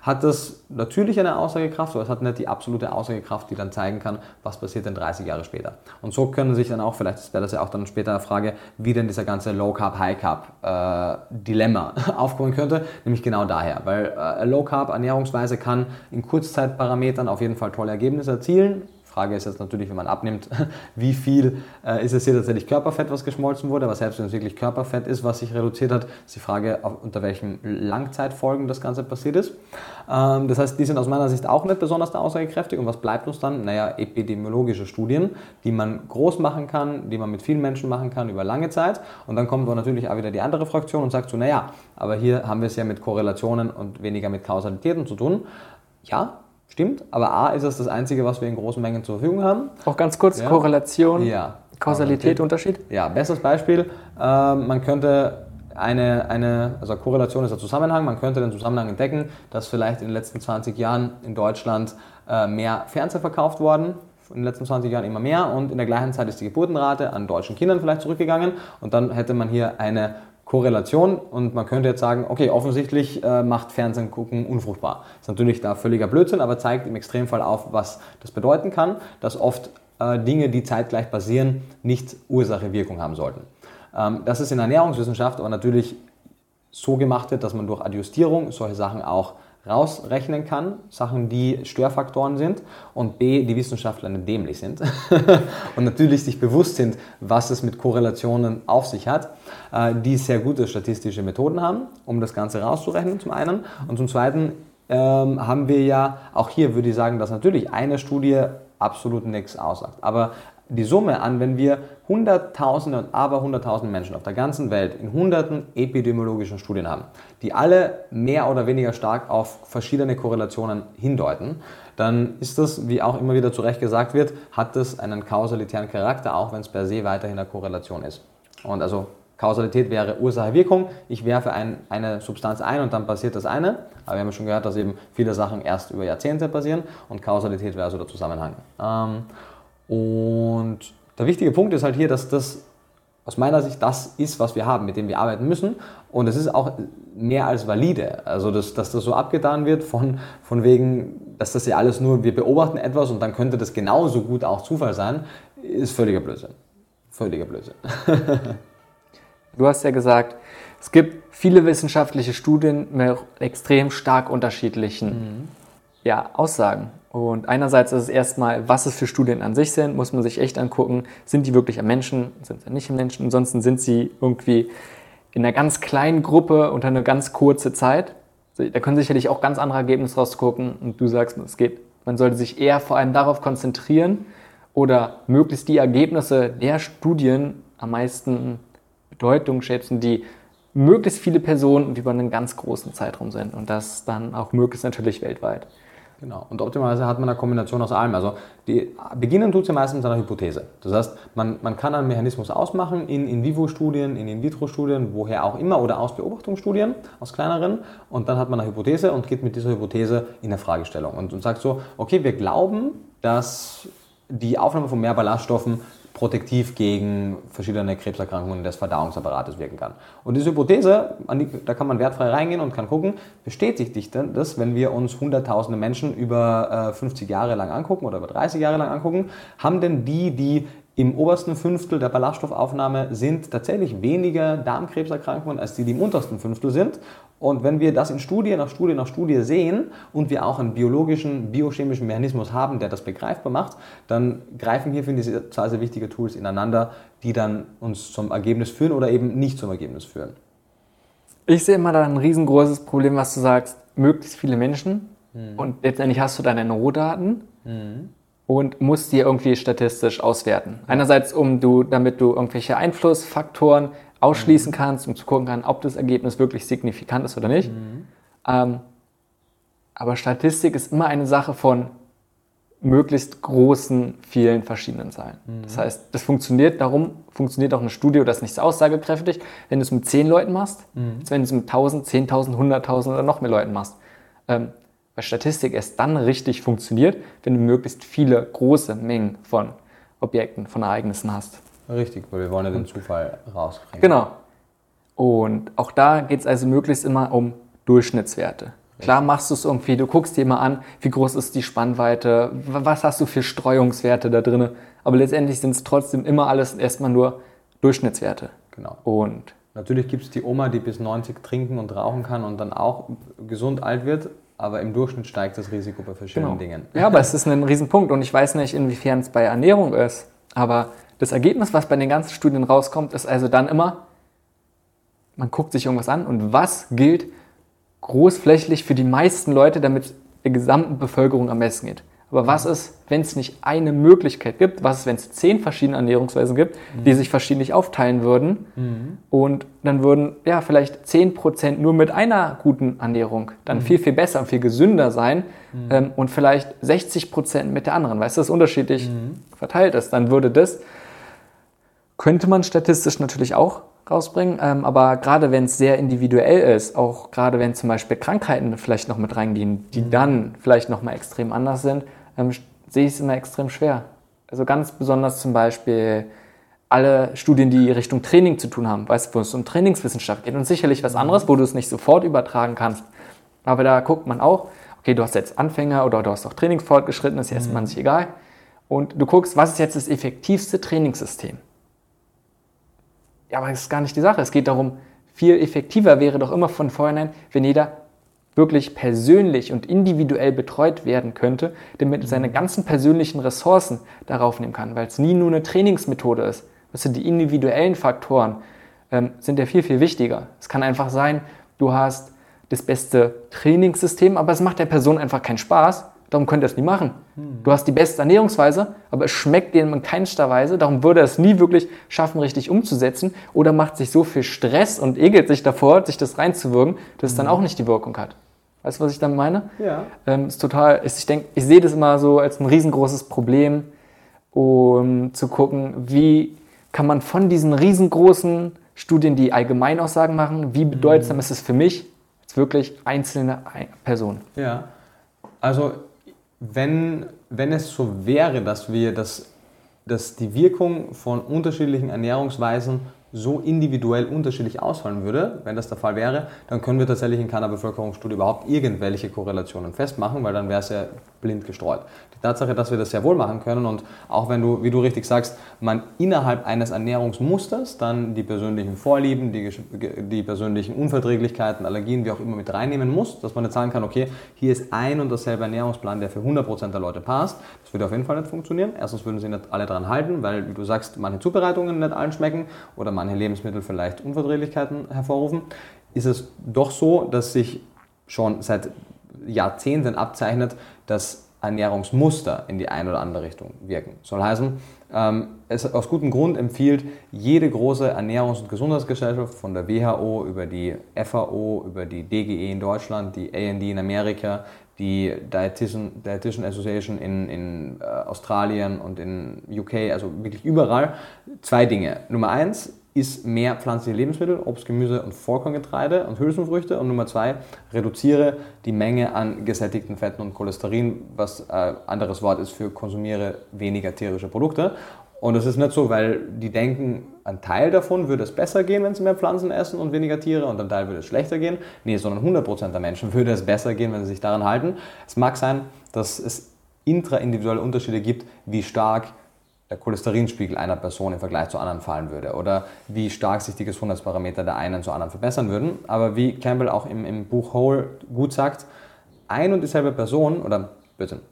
hat das natürlich eine Aussagekraft, aber es hat nicht die absolute Aussagekraft, die dann zeigen kann, was passiert denn 30 Jahre später. Und so können sich dann auch, vielleicht wäre das ja auch dann später eine Frage, wie denn dieser ganze Low Carb, High Carb äh, Dilemma aufkommen könnte, nämlich genau daher, weil äh, Low Carb Ernährungsweise kann in Kurzzeitparametern auf jeden Fall tolle Ergebnisse erzielen, Frage ist jetzt natürlich, wenn man abnimmt, wie viel äh, ist es hier tatsächlich Körperfett, was geschmolzen wurde, aber selbst wenn es wirklich Körperfett ist, was sich reduziert hat, ist die Frage, unter welchen Langzeitfolgen das Ganze passiert ist. Ähm, das heißt, die sind aus meiner Sicht auch nicht besonders aussagekräftig und was bleibt uns dann? Naja, epidemiologische Studien, die man groß machen kann, die man mit vielen Menschen machen kann über lange Zeit und dann kommt aber natürlich auch wieder die andere Fraktion und sagt so, naja, aber hier haben wir es ja mit Korrelationen und weniger mit Kausalitäten zu tun. Ja, Stimmt, aber A ist es das Einzige, was wir in großen Mengen zur Verfügung haben. Auch ganz kurz, ja. Korrelation, ja. Kausalität, Unterschied? Ja, bestes Beispiel, äh, man könnte eine, eine, also Korrelation ist der Zusammenhang, man könnte den Zusammenhang entdecken, dass vielleicht in den letzten 20 Jahren in Deutschland äh, mehr Fernseher verkauft worden, in den letzten 20 Jahren immer mehr und in der gleichen Zeit ist die Geburtenrate an deutschen Kindern vielleicht zurückgegangen und dann hätte man hier eine Korrelation und man könnte jetzt sagen, okay, offensichtlich äh, macht Fernsehen gucken unfruchtbar. Ist natürlich da völliger Blödsinn, aber zeigt im Extremfall auf, was das bedeuten kann, dass oft äh, Dinge, die zeitgleich passieren, nicht Ursache-Wirkung haben sollten. Ähm, das ist in Ernährungswissenschaft aber natürlich so gemacht wird, dass man durch Adjustierung solche Sachen auch rausrechnen kann, Sachen, die Störfaktoren sind und b, die Wissenschaftler nicht dämlich sind und natürlich sich bewusst sind, was es mit Korrelationen auf sich hat, äh, die sehr gute statistische Methoden haben, um das Ganze rauszurechnen zum einen. Und zum zweiten ähm, haben wir ja, auch hier würde ich sagen, dass natürlich eine Studie absolut nichts aussagt, aber die Summe an, wenn wir Hunderttausende und aber Hunderttausende Menschen auf der ganzen Welt in hunderten epidemiologischen Studien haben, die alle mehr oder weniger stark auf verschiedene Korrelationen hindeuten, dann ist das, wie auch immer wieder zu Recht gesagt wird, hat das einen kausalitären Charakter, auch wenn es per se weiterhin eine Korrelation ist. Und also Kausalität wäre Ursache-Wirkung. Ich werfe ein, eine Substanz ein und dann passiert das eine. Aber wir haben schon gehört, dass eben viele Sachen erst über Jahrzehnte passieren und Kausalität wäre also der Zusammenhang. Ähm, und der wichtige Punkt ist halt hier, dass das aus meiner Sicht das ist, was wir haben, mit dem wir arbeiten müssen. Und es ist auch mehr als valide. Also, dass, dass das so abgetan wird von, von wegen, dass das ja alles nur, wir beobachten etwas und dann könnte das genauso gut auch Zufall sein, ist völliger Blödsinn. Völliger Blödsinn. du hast ja gesagt, es gibt viele wissenschaftliche Studien mit extrem stark unterschiedlichen mhm. ja, Aussagen. Und einerseits ist es erstmal, was es für Studien an sich sind, muss man sich echt angucken, sind die wirklich am Menschen, sind sie nicht am Menschen, ansonsten sind sie irgendwie in einer ganz kleinen Gruppe unter einer ganz kurze Zeit. Da können sicherlich auch ganz andere Ergebnisse rausgucken. Und du sagst, es geht, man sollte sich eher vor allem darauf konzentrieren oder möglichst die Ergebnisse der Studien am meisten Bedeutung schätzen, die möglichst viele Personen über einen ganz großen Zeitraum sind. Und das dann auch möglichst natürlich weltweit. Genau. Und optimalerweise hat man eine Kombination aus allem. Also die, beginnen tut ja meistens mit einer Hypothese. Das heißt, man, man kann einen Mechanismus ausmachen in In-vivo-Studien, in In-vitro-Studien, woher auch immer oder aus Beobachtungsstudien, aus kleineren. Und dann hat man eine Hypothese und geht mit dieser Hypothese in eine Fragestellung und, und sagt so, okay, wir glauben, dass die Aufnahme von mehr Ballaststoffen protektiv gegen verschiedene Krebserkrankungen des Verdauungsapparates wirken kann. Und diese Hypothese, die, da kann man wertfrei reingehen und kann gucken, bestätigt sich denn das, wenn wir uns hunderttausende Menschen über äh, 50 Jahre lang angucken oder über 30 Jahre lang angucken, haben denn die, die im obersten Fünftel der Ballaststoffaufnahme sind tatsächlich weniger Darmkrebserkrankungen als die, die im untersten Fünftel sind. Und wenn wir das in Studie nach Studie nach Studie sehen und wir auch einen biologischen, biochemischen Mechanismus haben, der das begreifbar macht, dann greifen hier, finde ich, zwei sehr wichtige Tools ineinander, die dann uns zum Ergebnis führen oder eben nicht zum Ergebnis führen. Ich sehe immer da ein riesengroßes Problem, was du sagst, möglichst viele Menschen hm. und letztendlich hast du deine Rohdaten. Hm und musst die irgendwie statistisch auswerten. Einerseits, um du, damit du irgendwelche Einflussfaktoren ausschließen mhm. kannst, um zu gucken kann, ob das Ergebnis wirklich signifikant ist oder nicht. Mhm. Ähm, aber Statistik ist immer eine Sache von möglichst großen, vielen verschiedenen Zahlen. Mhm. Das heißt, das funktioniert, darum funktioniert auch eine Studie oder ist nicht so aussagekräftig, wenn du es mit zehn Leuten machst, mhm. als wenn du es mit 1000, 10.000, 100.000 oder noch mehr Leuten machst. Ähm, weil Statistik erst dann richtig funktioniert, wenn du möglichst viele große Mengen von Objekten, von Ereignissen hast. Richtig, weil wir wollen ja den Zufall rauskriegen. Genau. Und auch da geht es also möglichst immer um Durchschnittswerte. Klar machst du es irgendwie, du guckst dir mal an, wie groß ist die Spannweite, was hast du für Streuungswerte da drin. Aber letztendlich sind es trotzdem immer alles erstmal nur Durchschnittswerte. Genau. Und natürlich gibt es die Oma, die bis 90 trinken und rauchen kann und dann auch gesund alt wird aber im Durchschnitt steigt das Risiko bei verschiedenen genau. Dingen. Ja, aber es ist ein Riesenpunkt und ich weiß nicht, inwiefern es bei Ernährung ist, aber das Ergebnis, was bei den ganzen Studien rauskommt, ist also dann immer, man guckt sich irgendwas an und was gilt großflächig für die meisten Leute, damit der gesamten Bevölkerung am besten geht. Aber was ist, wenn es nicht eine Möglichkeit gibt? Was ist, wenn es zehn verschiedene Ernährungsweisen gibt, mhm. die sich verschiedentlich aufteilen würden? Mhm. Und dann würden ja vielleicht zehn Prozent nur mit einer guten Ernährung dann mhm. viel, viel besser und viel gesünder sein mhm. ähm, und vielleicht 60 Prozent mit der anderen, weißt du, das unterschiedlich mhm. verteilt ist. Dann würde das, könnte man statistisch natürlich auch rausbringen. Ähm, aber gerade wenn es sehr individuell ist, auch gerade wenn zum Beispiel Krankheiten vielleicht noch mit reingehen, die mhm. dann vielleicht noch mal extrem anders sind, ähm, sehe ich es immer extrem schwer. Also ganz besonders zum Beispiel alle Studien, die Richtung Training zu tun haben, weißt du, wo es um Trainingswissenschaft geht und sicherlich was anderes, wo du es nicht sofort übertragen kannst. Aber da guckt man auch, okay, du hast jetzt Anfänger oder du hast auch Trainingsfortgeschritten, ist erstmal mhm. nicht egal. Und du guckst, was ist jetzt das effektivste Trainingssystem? Ja, aber das ist gar nicht die Sache. Es geht darum, viel effektiver wäre doch immer von vornherein, wenn jeder wirklich persönlich und individuell betreut werden könnte, damit er seine ganzen persönlichen Ressourcen darauf nehmen kann, weil es nie nur eine Trainingsmethode ist. Das sind die individuellen Faktoren, ähm, sind ja viel, viel wichtiger. Es kann einfach sein, du hast das beste Trainingssystem, aber es macht der Person einfach keinen Spaß, darum könnte er es nie machen. Du hast die beste Ernährungsweise, aber es schmeckt dir in keinster Weise, darum würde er es nie wirklich schaffen, richtig umzusetzen oder macht sich so viel Stress und ekelt sich davor, sich das reinzuwirken, dass es dann auch nicht die Wirkung hat. Weißt du, was ich damit meine? Ja. Ähm, ist total, ist, ich denke, ich sehe das immer so als ein riesengroßes Problem, um zu gucken, wie kann man von diesen riesengroßen Studien, die Allgemeinaussagen machen, wie bedeutsam mhm. ist es für mich als wirklich einzelne Person? Ja. Also, wenn, wenn es so wäre, dass wir das dass die Wirkung von unterschiedlichen Ernährungsweisen so individuell unterschiedlich ausfallen würde, wenn das der Fall wäre, dann können wir tatsächlich in keiner Bevölkerungsstudie überhaupt irgendwelche Korrelationen festmachen, weil dann wäre es ja blind gestreut. Die Tatsache, dass wir das sehr wohl machen können und auch wenn du, wie du richtig sagst, man innerhalb eines Ernährungsmusters dann die persönlichen Vorlieben, die, die persönlichen Unverträglichkeiten, Allergien, wie auch immer mit reinnehmen muss, dass man jetzt sagen kann, okay, hier ist ein und dasselbe Ernährungsplan, der für 100% der Leute passt. Das würde auf jeden Fall nicht funktionieren. Erstens würden sie nicht alle daran halten, weil, wie du sagst, manche Zubereitungen nicht allen schmecken oder man manche Lebensmittel vielleicht Unverträglichkeiten hervorrufen, ist es doch so, dass sich schon seit Jahrzehnten abzeichnet, dass Ernährungsmuster in die eine oder andere Richtung wirken. Soll heißen, ähm, es aus gutem Grund empfiehlt jede große Ernährungs- und Gesundheitsgesellschaft von der WHO über die FAO, über die DGE in Deutschland, die AND in Amerika, die Dietitian, Dietitian Association in, in äh, Australien und in UK, also wirklich überall, zwei Dinge. Nummer eins, isst mehr pflanzliche Lebensmittel, Obst, Gemüse und Vollkorngetreide und Hülsenfrüchte. Und Nummer zwei, reduziere die Menge an gesättigten Fetten und Cholesterin, was ein äh, anderes Wort ist für konsumiere weniger tierische Produkte. Und es ist nicht so, weil die denken, ein Teil davon würde es besser gehen, wenn sie mehr Pflanzen essen und weniger Tiere und ein Teil würde es schlechter gehen. Nee, sondern 100% der Menschen würde es besser gehen, wenn sie sich daran halten. Es mag sein, dass es intraindividuelle Unterschiede gibt, wie stark der Cholesterinspiegel einer Person im Vergleich zu anderen fallen würde oder wie stark sich die Gesundheitsparameter der einen zu anderen verbessern würden. Aber wie Campbell auch im, im Buch Whole gut sagt, ein und dieselbe Person oder bitte,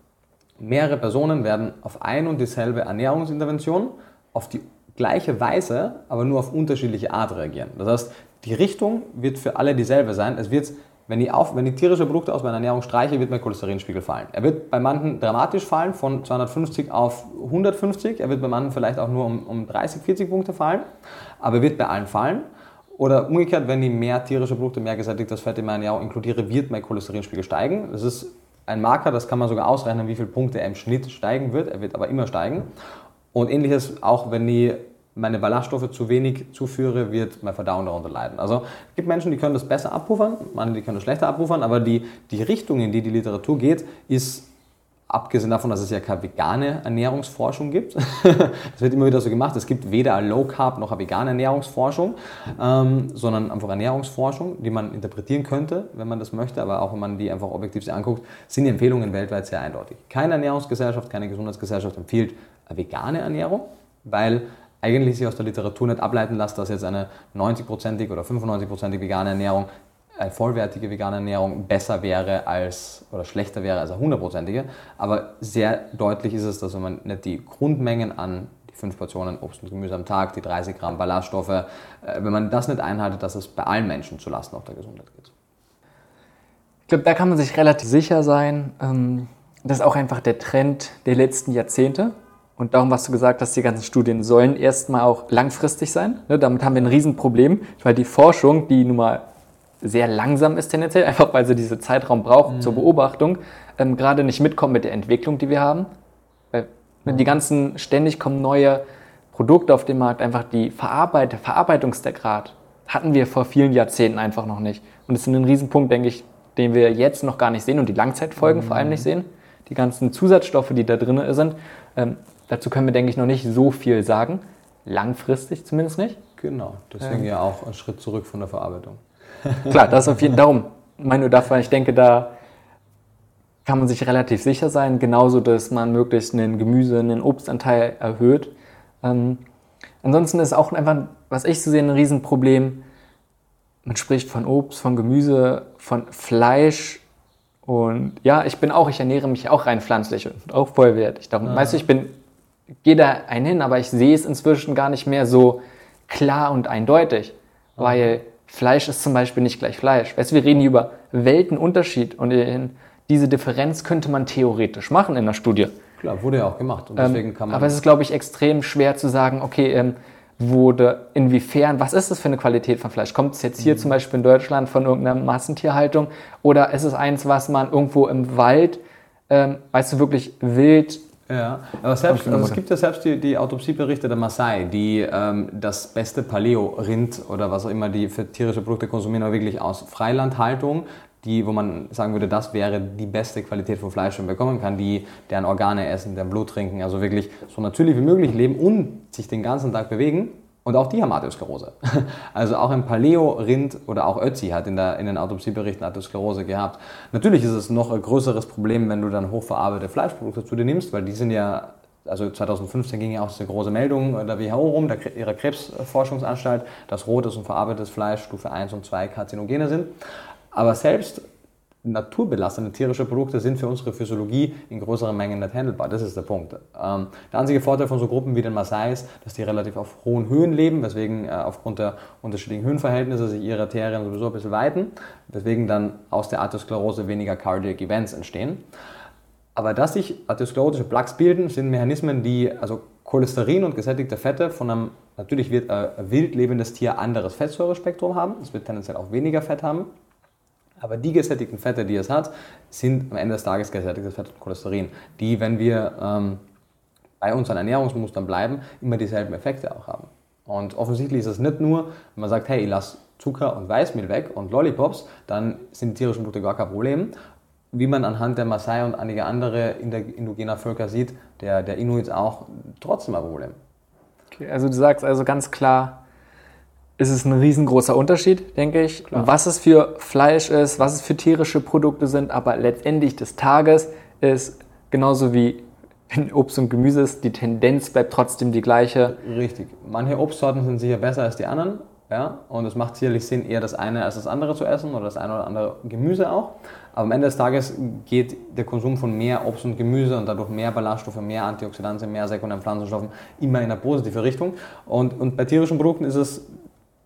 mehrere Personen werden auf ein und dieselbe Ernährungsintervention auf die gleiche Weise, aber nur auf unterschiedliche Art reagieren. Das heißt, die Richtung wird für alle dieselbe sein. Es wird wenn ich, auf, wenn ich tierische Produkte aus meiner Ernährung streiche, wird mein Cholesterinspiegel fallen. Er wird bei manchen dramatisch fallen, von 250 auf 150. Er wird bei manchen vielleicht auch nur um, um 30, 40 Punkte fallen. Aber er wird bei allen fallen. Oder umgekehrt, wenn ich mehr tierische Produkte, mehr gesättigtes Fett in meiner Ernährung inkludiere, wird mein Cholesterinspiegel steigen. Das ist ein Marker, das kann man sogar ausrechnen, wie viele Punkte er im Schnitt steigen wird. Er wird aber immer steigen. Und ähnliches auch, wenn ich meine Ballaststoffe zu wenig zuführe, wird mein Verdauen darunter leiden. Also es gibt Menschen, die können das besser abpuffern, manche, die können das schlechter abpuffern, aber die, die Richtung, in die die Literatur geht, ist abgesehen davon, dass es ja keine vegane Ernährungsforschung gibt. das wird immer wieder so gemacht. Es gibt weder Low Carb noch eine vegane Ernährungsforschung, ähm, sondern einfach Ernährungsforschung, die man interpretieren könnte, wenn man das möchte. Aber auch wenn man die einfach objektiv sich anguckt, sind die Empfehlungen weltweit sehr eindeutig. Keine Ernährungsgesellschaft, keine Gesundheitsgesellschaft empfiehlt eine vegane Ernährung, weil eigentlich sich aus der Literatur nicht ableiten lässt, dass jetzt eine 90-prozentig oder 95-prozentig vegane Ernährung, eine vollwertige vegane Ernährung besser wäre als oder schlechter wäre als eine hundertprozentige. Aber sehr deutlich ist es, dass wenn man nicht die Grundmengen an die fünf Portionen Obst und Gemüse am Tag, die 30 Gramm Ballaststoffe, äh, wenn man das nicht einhaltet, dass es bei allen Menschen zulasten auch der Gesundheit geht. Ich glaube, da kann man sich relativ sicher sein. Ähm, das ist auch einfach der Trend der letzten Jahrzehnte. Und darum, was du gesagt hast, die ganzen Studien sollen erstmal auch langfristig sein. Ne, damit haben wir ein Riesenproblem, weil die Forschung, die nun mal sehr langsam ist tendenziell, einfach weil sie diesen Zeitraum braucht mhm. zur Beobachtung, ähm, gerade nicht mitkommt mit der Entwicklung, die wir haben. Weil mhm. die ganzen, ständig kommen neue Produkte auf den Markt, einfach die Verarbeit, Verarbeitungsgrad hatten wir vor vielen Jahrzehnten einfach noch nicht. Und das ist ein Riesenpunkt, denke ich, den wir jetzt noch gar nicht sehen und die Langzeitfolgen mhm. vor allem nicht sehen. Die ganzen Zusatzstoffe, die da drin sind, ähm, Dazu können wir, denke ich, noch nicht so viel sagen. Langfristig zumindest nicht. Genau, deswegen ähm. ja auch ein Schritt zurück von der Verarbeitung. Klar, das ist auf jeden Fall darum. Meine davon, ich denke, da kann man sich relativ sicher sein. Genauso, dass man möglichst einen Gemüse, einen Obstanteil erhöht. Ähm, ansonsten ist auch einfach, was ich so sehe, ein Riesenproblem. Man spricht von Obst, von Gemüse, von Fleisch. Und ja, ich bin auch, ich ernähre mich auch rein pflanzlich und auch vollwertig. Darum, ja. weißt du, ich bin gehe da ein hin, aber ich sehe es inzwischen gar nicht mehr so klar und eindeutig, weil Fleisch ist zum Beispiel nicht gleich Fleisch. Weißt du, wir reden hier über Weltenunterschied und diese Differenz könnte man theoretisch machen in der Studie. Klar, wurde ja auch gemacht und deswegen ähm, kann man. Aber es ist, glaube ich, extrem schwer zu sagen, okay, ähm, wurde inwiefern, was ist das für eine Qualität von Fleisch? Kommt es jetzt hier mhm. zum Beispiel in Deutschland von irgendeiner Massentierhaltung oder ist es eins, was man irgendwo im Wald, ähm, weißt du, wirklich wild ja, aber selbst, also es gibt ja selbst die, die Autopsieberichte der Maasai, die ähm, das beste Paleo-Rind oder was auch immer die für tierische Produkte konsumieren, aber wirklich aus Freilandhaltung, die, wo man sagen würde, das wäre die beste Qualität von Fleisch, die man bekommen kann, die deren Organe essen, deren Blut trinken, also wirklich so natürlich wie möglich leben und sich den ganzen Tag bewegen und auch die haben Arteriosklerose. Also auch ein Paleo-Rind oder auch Ötzi hat in, der, in den Autopsieberichten Arteriosklerose gehabt. Natürlich ist es noch ein größeres Problem, wenn du dann hochverarbeitete Fleischprodukte zu dir nimmst, weil die sind ja, also 2015 ging ja auch diese große Meldung der WHO rum, der, ihrer Krebsforschungsanstalt, dass rotes und verarbeitetes Fleisch Stufe 1 und 2 Karzinogene sind. Aber selbst naturbelassene tierische Produkte sind für unsere Physiologie in größeren Mengen nicht handelbar. Das ist der Punkt. Ähm, der einzige Vorteil von so Gruppen wie den Maasai ist, dass die relativ auf hohen Höhen leben, weswegen äh, aufgrund der unterschiedlichen Höhenverhältnisse sich ihre Arterien sowieso ein bisschen weiten, weswegen dann aus der Arteriosklerose weniger Cardiac Events entstehen. Aber dass sich atherosklerotische Plaques bilden, sind Mechanismen, die also Cholesterin und gesättigte Fette von einem, natürlich wird ein wild lebendes Tier anderes Fettsäurespektrum haben, es wird tendenziell auch weniger Fett haben, aber die gesättigten Fette, die es hat, sind am Ende des Tages gesättigtes Fett und Cholesterin, die, wenn wir ähm, bei unseren Ernährungsmustern bleiben, immer dieselben Effekte auch haben. Und offensichtlich ist es nicht nur, wenn man sagt, hey, ich lasse Zucker und Weißmehl weg und Lollipops, dann sind tierischen Produkte gar kein Problem. Wie man anhand der Maasai und einiger andere indogener Völker sieht, der, der Inuits auch, trotzdem ein Problem. Okay, also du sagst also ganz klar, es ist ein riesengroßer Unterschied, denke ich, klar. was es für Fleisch ist, was es für tierische Produkte sind, aber letztendlich des Tages ist genauso wie in Obst und Gemüse ist, die Tendenz bleibt trotzdem die gleiche. Richtig. Manche Obstsorten sind sicher besser als die anderen. Ja? Und es macht sicherlich Sinn, eher das eine als das andere zu essen oder das eine oder andere Gemüse auch. Aber am Ende des Tages geht der Konsum von mehr Obst und Gemüse und dadurch mehr Ballaststoffe, mehr Antioxidantien, mehr sekundären Pflanzenstoffen immer in eine positive Richtung. Und, und bei tierischen Produkten ist es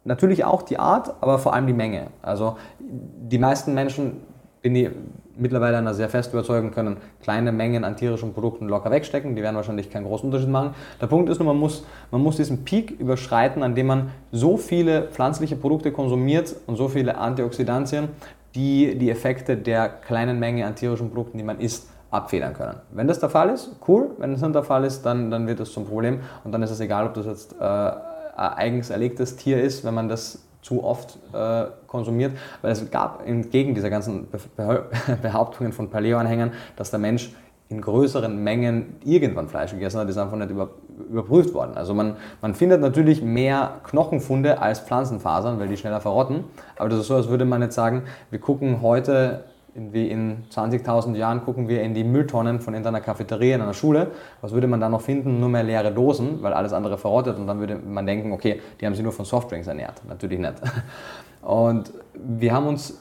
natürlich auch die Art, aber vor allem die Menge. Also die meisten Menschen bin ich mittlerweile einer sehr fest überzeugen können, kleine Mengen an tierischen Produkten locker wegstecken. Die werden wahrscheinlich keinen großen Unterschied machen. Der Punkt ist nur, man muss, man muss diesen Peak überschreiten, an dem man so viele pflanzliche Produkte konsumiert und so viele Antioxidantien, die die Effekte der kleinen Menge an tierischen Produkten, die man isst, abfedern können. Wenn das der Fall ist, cool. Wenn das nicht der Fall ist, dann, dann wird das zum Problem und dann ist es egal, ob das jetzt äh, eigens erlegtes Tier ist, wenn man das zu oft äh, konsumiert, weil es gab entgegen dieser ganzen Behauptungen von Paleo-Anhängern, dass der Mensch in größeren Mengen irgendwann Fleisch gegessen hat, ist einfach nicht über, überprüft worden. Also man, man findet natürlich mehr Knochenfunde als Pflanzenfasern, weil die schneller verrotten, aber das ist so, als würde man jetzt sagen, wir gucken heute wie in 20.000 Jahren gucken wir in die Mülltonnen von irgendeiner Cafeteria in einer Schule. Was würde man da noch finden? Nur mehr leere Dosen, weil alles andere verrottet. Und dann würde man denken, okay, die haben sich nur von Softdrinks ernährt. Natürlich nicht. Und wir haben uns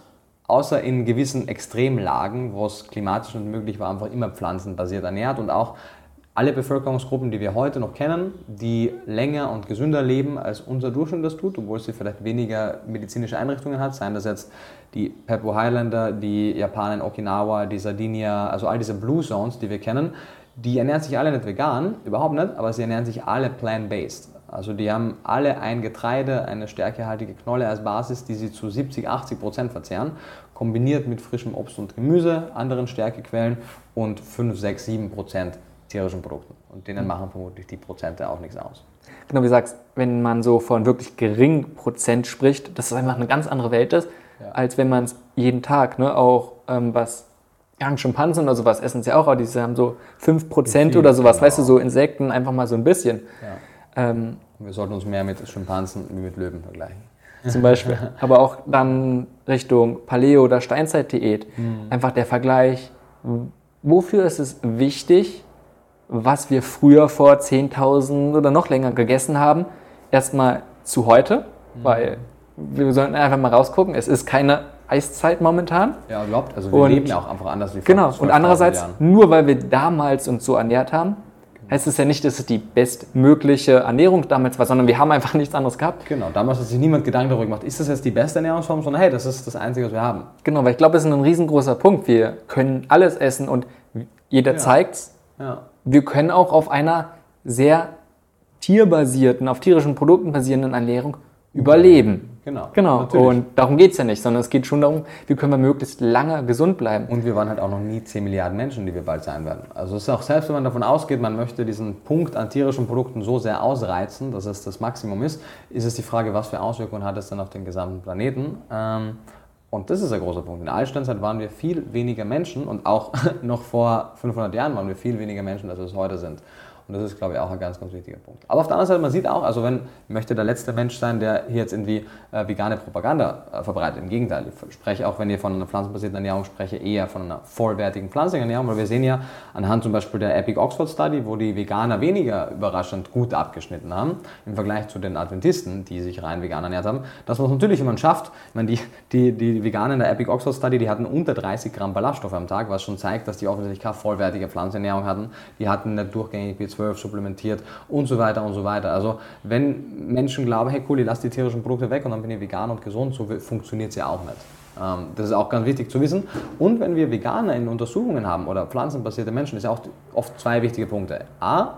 außer in gewissen Extremlagen, wo es klimatisch nicht möglich war, einfach immer pflanzenbasiert ernährt und auch alle Bevölkerungsgruppen, die wir heute noch kennen, die länger und gesünder leben, als unser Durchschnitt das tut, obwohl sie vielleicht weniger medizinische Einrichtungen hat, seien das jetzt die Pepo Highlander, die Japaner in Okinawa, die Sardinier, also all diese Blue Zones, die wir kennen, die ernähren sich alle nicht vegan, überhaupt nicht, aber sie ernähren sich alle plant-based. Also die haben alle ein Getreide, eine stärkehaltige Knolle als Basis, die sie zu 70, 80 Prozent verzehren, kombiniert mit frischem Obst und Gemüse, anderen Stärkequellen und 5, 6, 7 Prozent tierischen Produkten. Und denen mhm. machen vermutlich die Prozente auch nichts aus. Genau, wie du sagst, wenn man so von wirklich geringen Prozent spricht, dass es einfach eine ganz andere Welt ist, ja. als wenn man es jeden Tag, ne, auch ähm, was ja, Schimpansen oder sowas essen sie auch, aber die haben so 5% oder sowas, genau. weißt du, so Insekten einfach mal so ein bisschen. Ja. Ähm, Wir sollten uns mehr mit Schimpansen wie mit Löwen vergleichen. Zum Beispiel. aber auch dann Richtung Paleo- oder Steinzeitdiät. Mhm. Einfach der Vergleich, wofür ist es wichtig, was wir früher vor 10.000 oder noch länger gegessen haben, erstmal zu heute, mhm. weil wir sollten einfach mal rausgucken, es ist keine Eiszeit momentan. Ja, überhaupt. Also wir und, leben ja auch einfach anders wie vor Genau, und andererseits, Jahren. nur weil wir damals uns so ernährt haben, genau. heißt es ja nicht, dass es die bestmögliche Ernährung damals war, sondern wir haben einfach nichts anderes gehabt. Genau, damals hat sich niemand Gedanken darüber gemacht, ist das jetzt die beste Ernährungsform, sondern hey, das ist das Einzige, was wir haben. Genau, weil ich glaube, es ist ein riesengroßer Punkt. Wir können alles essen und jeder ja. zeigt ja wir können auch auf einer sehr tierbasierten, auf tierischen Produkten basierenden Ernährung überleben. Genau. Genau. Natürlich. Und darum geht es ja nicht, sondern es geht schon darum, wie können wir möglichst lange gesund bleiben. Und wir waren halt auch noch nie 10 Milliarden Menschen, die wir bald sein werden. Also es ist auch selbst, wenn man davon ausgeht, man möchte diesen Punkt an tierischen Produkten so sehr ausreizen, dass es das Maximum ist, ist es die Frage, was für Auswirkungen hat es dann auf den gesamten Planeten. Ähm, und das ist ein großer Punkt. In der Altsteinzeit waren wir viel weniger Menschen und auch noch vor 500 Jahren waren wir viel weniger Menschen, als wir es heute sind. Und das ist, glaube ich, auch ein ganz, ganz wichtiger Punkt. Aber auf der anderen Seite, man sieht auch, also wenn möchte der letzte Mensch sein, der hier jetzt irgendwie äh, vegane Propaganda äh, verbreitet. Im Gegenteil, ich spreche auch, wenn ich von einer pflanzenbasierten Ernährung spreche, eher von einer vollwertigen pflanzlichen Ernährung, weil wir sehen ja anhand zum Beispiel der Epic Oxford Study, wo die Veganer weniger überraschend gut abgeschnitten haben, im Vergleich zu den Adventisten, die sich rein vegan ernährt haben, dass man es natürlich, man schafft, ich meine, die, die, die Veganer in der Epic Oxford Study, die hatten unter 30 Gramm Ballaststoffe am Tag, was schon zeigt, dass die offensichtlich keine vollwertige Pflanzenernährung hatten. Die hatten nicht durchgängig B12 supplementiert und so weiter und so weiter. Also wenn Menschen glauben, hey cool, ich lasse die tierischen Produkte weg und dann bin ich vegan und gesund, so funktioniert es ja auch nicht. Ähm, das ist auch ganz wichtig zu wissen. Und wenn wir Veganer in Untersuchungen haben oder pflanzenbasierte Menschen, ist ja auch oft zwei wichtige Punkte. A,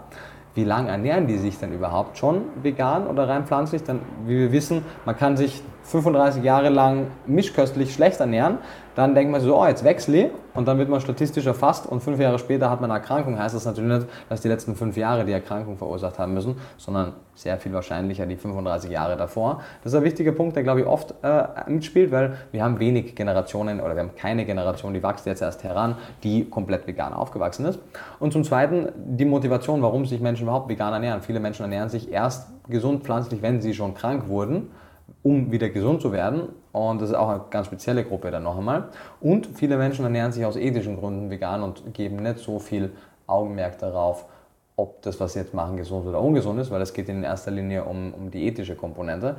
wie lange ernähren die sich denn überhaupt schon vegan oder rein pflanzlich? Dann, wie wir wissen, man kann sich 35 Jahre lang mischköstlich schlecht ernähren, dann denkt man so, oh, jetzt wechsle ich und dann wird man statistisch erfasst und fünf Jahre später hat man eine Erkrankung. Heißt das natürlich nicht, dass die letzten fünf Jahre die Erkrankung verursacht haben müssen, sondern sehr viel wahrscheinlicher die 35 Jahre davor. Das ist ein wichtiger Punkt, der glaube ich oft äh, mitspielt, weil wir haben wenig Generationen oder wir haben keine Generation, die wächst jetzt erst heran, die komplett vegan aufgewachsen ist. Und zum Zweiten die Motivation, warum sich Menschen überhaupt vegan ernähren. Viele Menschen ernähren sich erst gesund pflanzlich, wenn sie schon krank wurden um wieder gesund zu werden. Und das ist auch eine ganz spezielle Gruppe dann noch einmal. Und viele Menschen ernähren sich aus ethischen Gründen vegan und geben nicht so viel Augenmerk darauf, ob das, was sie jetzt machen, gesund oder ungesund ist, weil es geht in erster Linie um, um die ethische Komponente.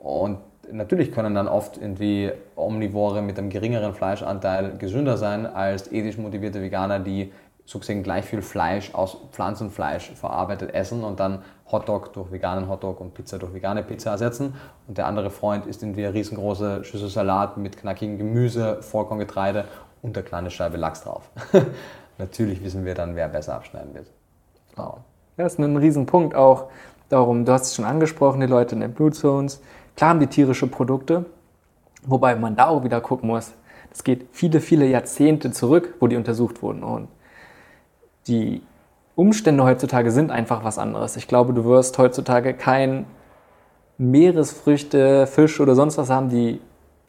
Und natürlich können dann oft irgendwie Omnivore mit einem geringeren Fleischanteil gesünder sein als ethisch motivierte Veganer, die sozusagen gleich viel Fleisch aus Pflanzenfleisch verarbeitet essen und dann Hotdog durch veganen Hotdog und Pizza durch vegane Pizza ersetzen. Und der andere Freund isst irgendwie eine riesengroße Schüssel Salat mit knackigem Gemüse, Vollkorngetreide und eine kleine Scheibe Lachs drauf. Natürlich wissen wir dann, wer besser abschneiden wird. Wow. Das ist ein Riesenpunkt auch darum, du hast es schon angesprochen, die Leute in den Blue Zones. Klar haben die tierische Produkte, wobei man da auch wieder gucken muss. Es geht viele, viele Jahrzehnte zurück, wo die untersucht wurden. Und die Umstände heutzutage sind einfach was anderes. Ich glaube, du wirst heutzutage kein Meeresfrüchte, Fisch oder sonst was haben, die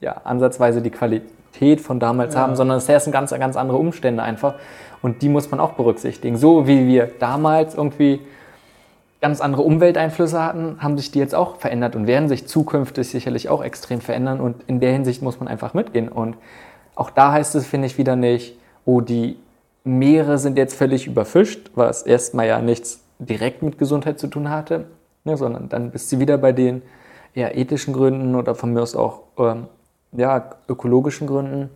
ja ansatzweise die Qualität von damals ja. haben, sondern es sind ganz, ganz andere Umstände einfach. Und die muss man auch berücksichtigen. So wie wir damals irgendwie ganz andere Umwelteinflüsse hatten, haben sich die jetzt auch verändert und werden sich zukünftig sicherlich auch extrem verändern. Und in der Hinsicht muss man einfach mitgehen. Und auch da heißt es, finde ich, wieder nicht, oh, die Meere sind jetzt völlig überfischt, was erstmal ja nichts direkt mit Gesundheit zu tun hatte, ne, sondern dann bist du wieder bei den eher ethischen Gründen oder von mir aus auch ähm, ja, ökologischen Gründen.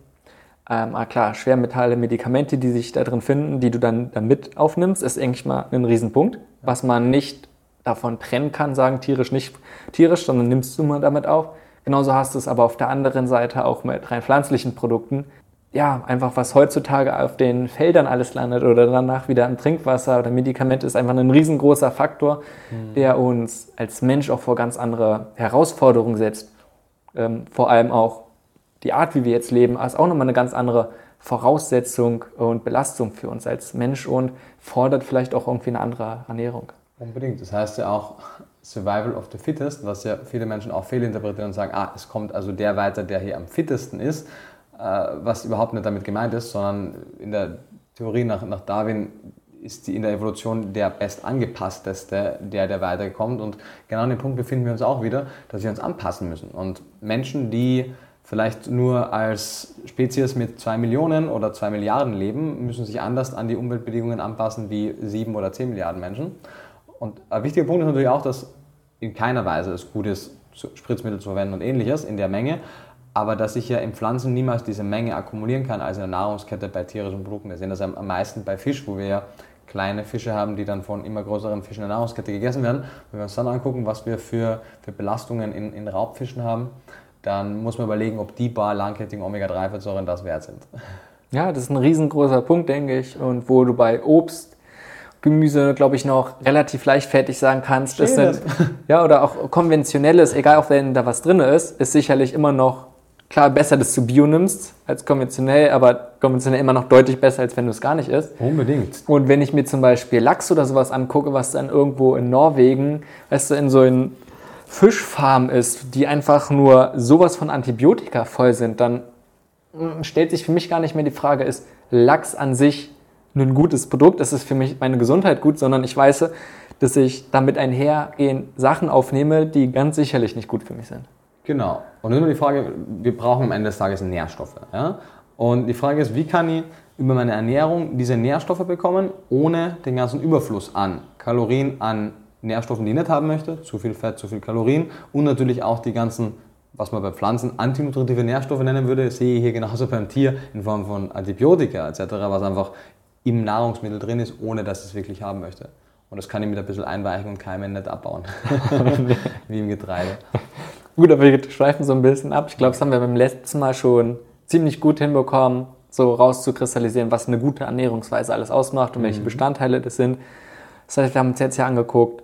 Ähm, ah klar, Schwermetalle, Medikamente, die sich da drin finden, die du dann, dann mit aufnimmst, ist eigentlich mal ein Riesenpunkt, was man nicht davon trennen kann, sagen tierisch, nicht tierisch, sondern nimmst du mal damit auf. Genauso hast du es aber auf der anderen Seite auch mit rein pflanzlichen Produkten, ja, einfach was heutzutage auf den Feldern alles landet oder danach wieder im Trinkwasser oder Medikament ist einfach ein riesengroßer Faktor, mhm. der uns als Mensch auch vor ganz andere Herausforderungen setzt. Ähm, vor allem auch die Art, wie wir jetzt leben, ist auch nochmal eine ganz andere Voraussetzung und Belastung für uns als Mensch und fordert vielleicht auch irgendwie eine andere Ernährung. Unbedingt. Das heißt ja auch Survival of the Fittest, was ja viele Menschen auch fehlinterpretieren und sagen, ah, es kommt also der weiter, der hier am fittesten ist. Äh, was überhaupt nicht damit gemeint ist, sondern in der Theorie nach, nach Darwin ist die in der Evolution der bestangepassteste, der, der weiterkommt. Und genau an dem Punkt befinden wir uns auch wieder, dass wir uns anpassen müssen. Und Menschen, die vielleicht nur als Spezies mit zwei Millionen oder zwei Milliarden leben, müssen sich anders an die Umweltbedingungen anpassen wie sieben oder zehn Milliarden Menschen. Und ein wichtiger Punkt ist natürlich auch, dass in keiner Weise es gut ist, Spritzmittel zu verwenden und ähnliches in der Menge aber dass ich ja in Pflanzen niemals diese Menge akkumulieren kann als in der Nahrungskette bei tierischen Produkten. Wir sehen das am meisten bei Fisch, wo wir ja kleine Fische haben, die dann von immer größeren Fischen in der Nahrungskette gegessen werden. Wenn wir uns dann angucken, was wir für, für Belastungen in, in Raubfischen haben, dann muss man überlegen, ob die paar langkettigen Omega-3-Fettsäuren das wert sind. Ja, das ist ein riesengroßer Punkt, denke ich. Und wo du bei Obst, Gemüse, glaube ich, noch relativ leichtfertig sagen kannst, ist sind, ja, oder auch konventionelles, egal auch wenn da was drin ist, ist sicherlich immer noch Klar, besser, dass du Bio nimmst als konventionell, aber konventionell immer noch deutlich besser, als wenn du es gar nicht isst. Unbedingt. Und wenn ich mir zum Beispiel Lachs oder sowas angucke, was dann irgendwo in Norwegen, weißt du, in so einem Fischfarm ist, die einfach nur sowas von Antibiotika voll sind, dann hm, stellt sich für mich gar nicht mehr die Frage, ist Lachs an sich ein gutes Produkt? Ist es für mich meine Gesundheit gut? Sondern ich weiß, dass ich damit einhergehend Sachen aufnehme, die ganz sicherlich nicht gut für mich sind. Genau. Und nur die Frage, wir brauchen am Ende des Tages Nährstoffe. Ja? Und die Frage ist, wie kann ich über meine Ernährung diese Nährstoffe bekommen, ohne den ganzen Überfluss an Kalorien, an Nährstoffen, die ich nicht haben möchte, zu viel Fett, zu viel Kalorien und natürlich auch die ganzen, was man bei Pflanzen antinutritive Nährstoffe nennen würde, sehe ich hier genauso beim Tier in Form von Antibiotika etc., was einfach im Nahrungsmittel drin ist, ohne dass ich es wirklich haben möchte. Und das kann ich mit ein bisschen Einweichen und Keimen nicht abbauen, wie im Getreide. Gut, aber wir schweifen so ein bisschen ab. Ich glaube, das haben wir beim letzten Mal schon ziemlich gut hinbekommen, so rauszukristallisieren, was eine gute Ernährungsweise alles ausmacht und mhm. welche Bestandteile das sind. Das heißt, wir haben uns jetzt ja angeguckt,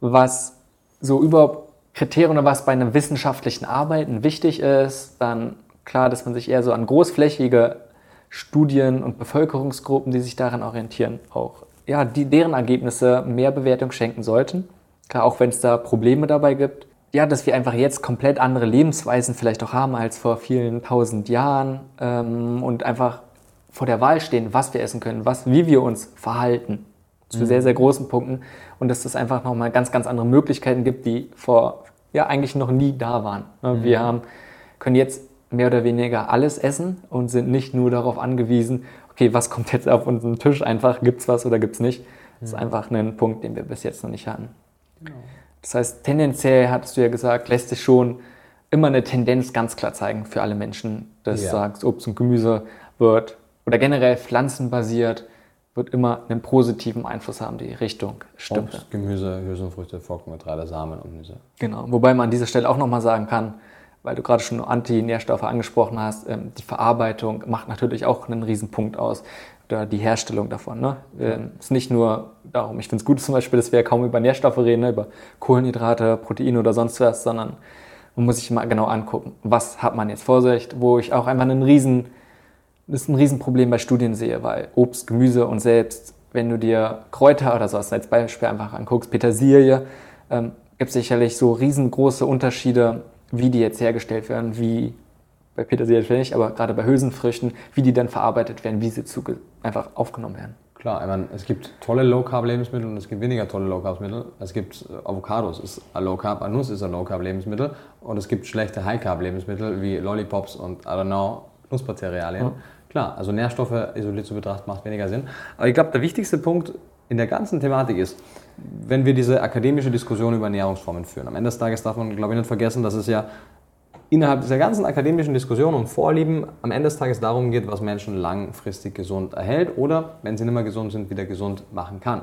was so überhaupt Kriterien oder was bei einem wissenschaftlichen Arbeiten wichtig ist. Dann klar, dass man sich eher so an großflächige Studien und Bevölkerungsgruppen, die sich daran orientieren, auch ja, die, deren Ergebnisse mehr Bewertung schenken sollten. Klar, auch wenn es da Probleme dabei gibt. Ja, dass wir einfach jetzt komplett andere Lebensweisen vielleicht auch haben als vor vielen tausend Jahren ähm, und einfach vor der Wahl stehen, was wir essen können, was, wie wir uns verhalten zu mhm. sehr, sehr großen Punkten und dass es einfach nochmal ganz, ganz andere Möglichkeiten gibt, die vor, ja, eigentlich noch nie da waren. Ne, mhm. Wir haben, können jetzt mehr oder weniger alles essen und sind nicht nur darauf angewiesen, okay, was kommt jetzt auf unseren Tisch einfach, gibt es was oder gibt es nicht. Das ist mhm. einfach ein Punkt, den wir bis jetzt noch nicht hatten. Genau. Das heißt, tendenziell, hattest du ja gesagt, lässt sich schon immer eine Tendenz ganz klar zeigen für alle Menschen, dass ja. du sagst, Obst und Gemüse wird oder generell pflanzenbasiert wird immer einen positiven Einfluss haben, die Richtung stimmt. Obst, Gemüse, Hülsenfrüchte, Trockengetreide, Samen und Nüsse. Genau, wobei man an dieser Stelle auch nochmal sagen kann, weil du gerade schon Antinährstoffe angesprochen hast, ähm, die Verarbeitung macht natürlich auch einen Riesenpunkt aus. Oder die Herstellung davon. Ne? Ähm, ist nicht nur darum, ich finde es gut zum Beispiel, dass wir kaum über Nährstoffe reden, ne? über Kohlenhydrate, Proteine oder sonst was, sondern man muss sich mal genau angucken, was hat man jetzt vor sich, wo ich auch einfach einen riesen, das ist ein Riesenproblem bei Studien sehe, weil Obst, Gemüse und selbst, wenn du dir Kräuter oder sowas als Beispiel einfach anguckst, Petersilie, ähm, gibt es sicherlich so riesengroße Unterschiede wie die jetzt hergestellt werden, wie bei Petersilie vielleicht nicht, aber gerade bei Hülsenfrüchten, wie die dann verarbeitet werden, wie sie zu, einfach aufgenommen werden. Klar, ich meine, es gibt tolle Low-Carb-Lebensmittel und es gibt weniger tolle Low-Carb-Lebensmittel. Es gibt äh, Avocados, ist ein Low-Carb, eine Nuss ist ein Low-Carb-Lebensmittel und es gibt schlechte High-Carb-Lebensmittel wie Lollipops und, I don't know, Nussmaterialien. Ja. Klar, also Nährstoffe isoliert zu betrachten macht weniger Sinn. Aber ich glaube, der wichtigste Punkt in der ganzen Thematik ist, wenn wir diese akademische Diskussion über Ernährungsformen führen. Am Ende des Tages darf man, glaube ich, nicht vergessen, dass es ja innerhalb dieser ganzen akademischen Diskussion um Vorlieben am Ende des Tages darum geht, was Menschen langfristig gesund erhält oder, wenn sie nicht mehr gesund sind, wieder gesund machen kann.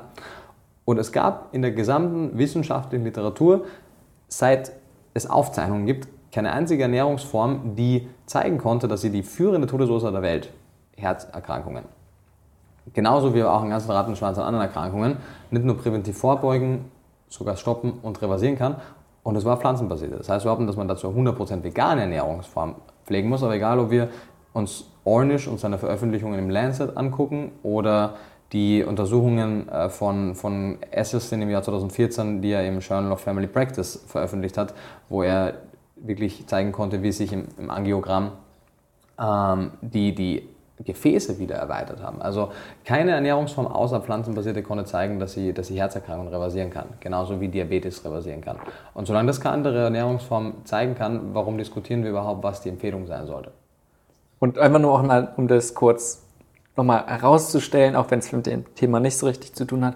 Und es gab in der gesamten wissenschaftlichen Literatur, seit es Aufzeichnungen gibt, keine einzige Ernährungsform, die zeigen konnte, dass sie die führende Todesursache der Welt, Herzerkrankungen, genauso wie auch einen ganzen Rattenschwanz an anderen Erkrankungen, nicht nur präventiv vorbeugen, sogar stoppen und reversieren kann. Und es war pflanzenbasiert. Das heißt überhaupt nicht, dass man dazu 100% vegane Ernährungsform pflegen muss, aber egal, ob wir uns Ornish und seine Veröffentlichungen im Lancet angucken oder die Untersuchungen äh, von, von Esselstyn im Jahr 2014, die er im Journal of Family Practice veröffentlicht hat, wo er wirklich zeigen konnte, wie sich im, im Angiogramm ähm, die, die Gefäße wieder erweitert haben. Also keine Ernährungsform außer pflanzenbasierte konnte zeigen, dass sie, dass sie Herzerkrankungen reversieren kann. Genauso wie Diabetes reversieren kann. Und solange das keine andere Ernährungsform zeigen kann, warum diskutieren wir überhaupt, was die Empfehlung sein sollte? Und einfach nur auch um das kurz nochmal herauszustellen, auch wenn es mit dem Thema nicht so richtig zu tun hat,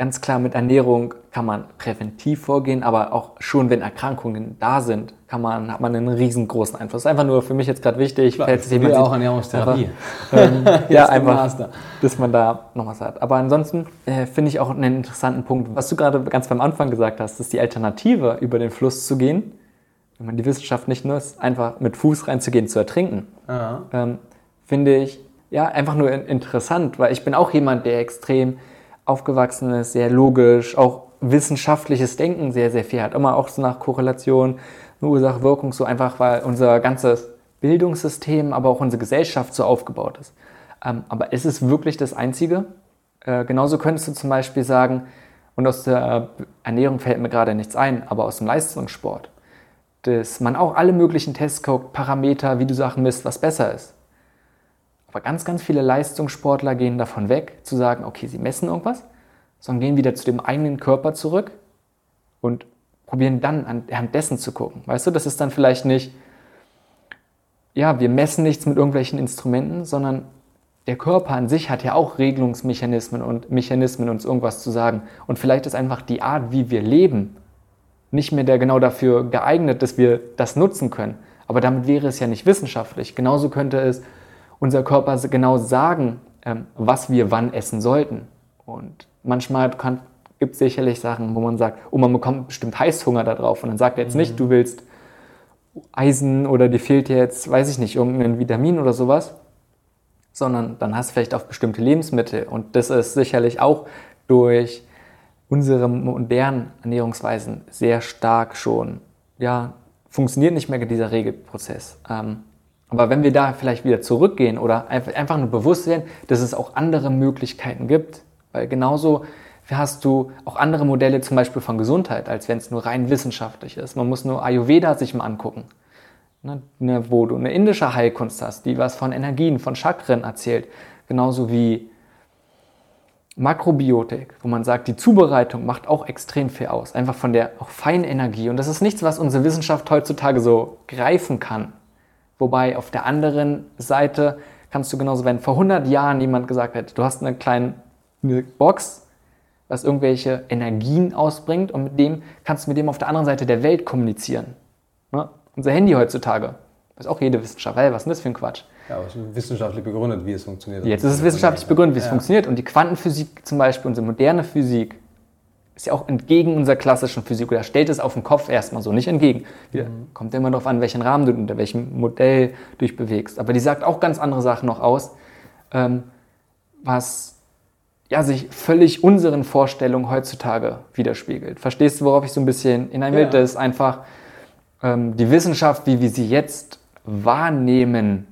ganz klar mit Ernährung kann man präventiv vorgehen, aber auch schon wenn Erkrankungen da sind, kann man, hat man einen riesengroßen Einfluss. Einfach nur für mich jetzt gerade wichtig, Klar, falls jemand auch Ernährungstherapie. Ähm, ja, einfach, dass man da noch was hat. Aber ansonsten äh, finde ich auch einen interessanten Punkt, was du gerade ganz beim Anfang gesagt hast, dass die Alternative, über den Fluss zu gehen, wenn man die Wissenschaft nicht nutzt, einfach mit Fuß reinzugehen, zu ertrinken, ähm, finde ich ja einfach nur interessant, weil ich bin auch jemand, der extrem aufgewachsen ist, sehr logisch, auch wissenschaftliches Denken sehr, sehr viel hat. Immer auch so nach Korrelation, Ursache, Wirkung, so einfach, weil unser ganzes Bildungssystem, aber auch unsere Gesellschaft so aufgebaut ist. Ähm, aber ist es wirklich das Einzige? Äh, genauso könntest du zum Beispiel sagen, und aus der Ernährung fällt mir gerade nichts ein, aber aus dem Leistungssport, dass man auch alle möglichen Tests guckt, Parameter, wie du Sachen misst, was besser ist. Aber ganz, ganz viele Leistungssportler gehen davon weg, zu sagen, okay, sie messen irgendwas, sondern gehen wieder zu dem eigenen Körper zurück und probieren dann anhand dessen zu gucken. Weißt du, das ist dann vielleicht nicht, ja, wir messen nichts mit irgendwelchen Instrumenten, sondern der Körper an sich hat ja auch Regelungsmechanismen und Mechanismen, uns irgendwas zu sagen. Und vielleicht ist einfach die Art, wie wir leben, nicht mehr der genau dafür geeignet, dass wir das nutzen können. Aber damit wäre es ja nicht wissenschaftlich. Genauso könnte es unser Körper genau sagen, ähm, was wir wann essen sollten. Und manchmal gibt es sicherlich Sachen, wo man sagt, oh, man bekommt bestimmt Heißhunger da drauf. Und dann sagt er jetzt nicht, du willst Eisen oder dir fehlt jetzt, weiß ich nicht, irgendein Vitamin oder sowas, sondern dann hast du vielleicht auch bestimmte Lebensmittel. Und das ist sicherlich auch durch unsere modernen Ernährungsweisen sehr stark schon, ja, funktioniert nicht mehr dieser Regelprozess. Ähm, aber wenn wir da vielleicht wieder zurückgehen oder einfach nur bewusst werden, dass es auch andere Möglichkeiten gibt, weil genauso hast du auch andere Modelle zum Beispiel von Gesundheit, als wenn es nur rein wissenschaftlich ist. Man muss nur Ayurveda sich mal angucken, ne, ne wo du eine indische Heilkunst hast, die was von Energien, von Chakren erzählt, genauso wie Makrobiotik, wo man sagt, die Zubereitung macht auch extrem viel aus, einfach von der auch feinen Energie. Und das ist nichts, was unsere Wissenschaft heutzutage so greifen kann. Wobei auf der anderen Seite kannst du genauso, wenn vor 100 Jahren jemand gesagt hätte, du hast eine kleine Box, was irgendwelche Energien ausbringt und mit dem kannst du mit dem auf der anderen Seite der Welt kommunizieren. Ne? Unser Handy heutzutage, weiß auch jede Wissenschaft, hey, was ist denn das für ein Quatsch? Ja, aber es ist wissenschaftlich begründet, wie es funktioniert. Jetzt ist es wissenschaftlich begründet, wie es ja. funktioniert. Und die Quantenphysik zum Beispiel, unsere moderne Physik, ist ja auch entgegen unserer klassischen Physik oder stellt es auf den Kopf erstmal so, nicht entgegen. Wieder, mhm. Kommt immer darauf an, welchen Rahmen du unter welchem Modell du dich bewegst. Aber die sagt auch ganz andere Sachen noch aus, ähm, was ja, sich völlig unseren Vorstellungen heutzutage widerspiegelt. Verstehst du, worauf ich so ein bisschen hinein will? Ja. Das ist einfach ähm, die Wissenschaft, wie wir sie jetzt wahrnehmen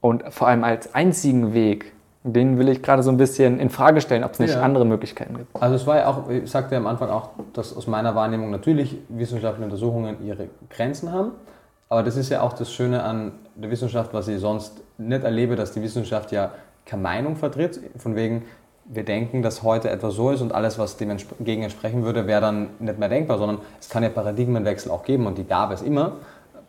und vor allem als einzigen Weg den will ich gerade so ein bisschen in Frage stellen, ob es nicht ja. andere Möglichkeiten gibt. Also es war ja auch, ich sagte ja am Anfang auch, dass aus meiner Wahrnehmung natürlich wissenschaftliche Untersuchungen ihre Grenzen haben. Aber das ist ja auch das Schöne an der Wissenschaft, was ich sonst nicht erlebe, dass die Wissenschaft ja keine Meinung vertritt. Von wegen, wir denken, dass heute etwas so ist und alles, was dem dagegen entsprechen würde, wäre dann nicht mehr denkbar, sondern es kann ja Paradigmenwechsel auch geben und die gab es immer.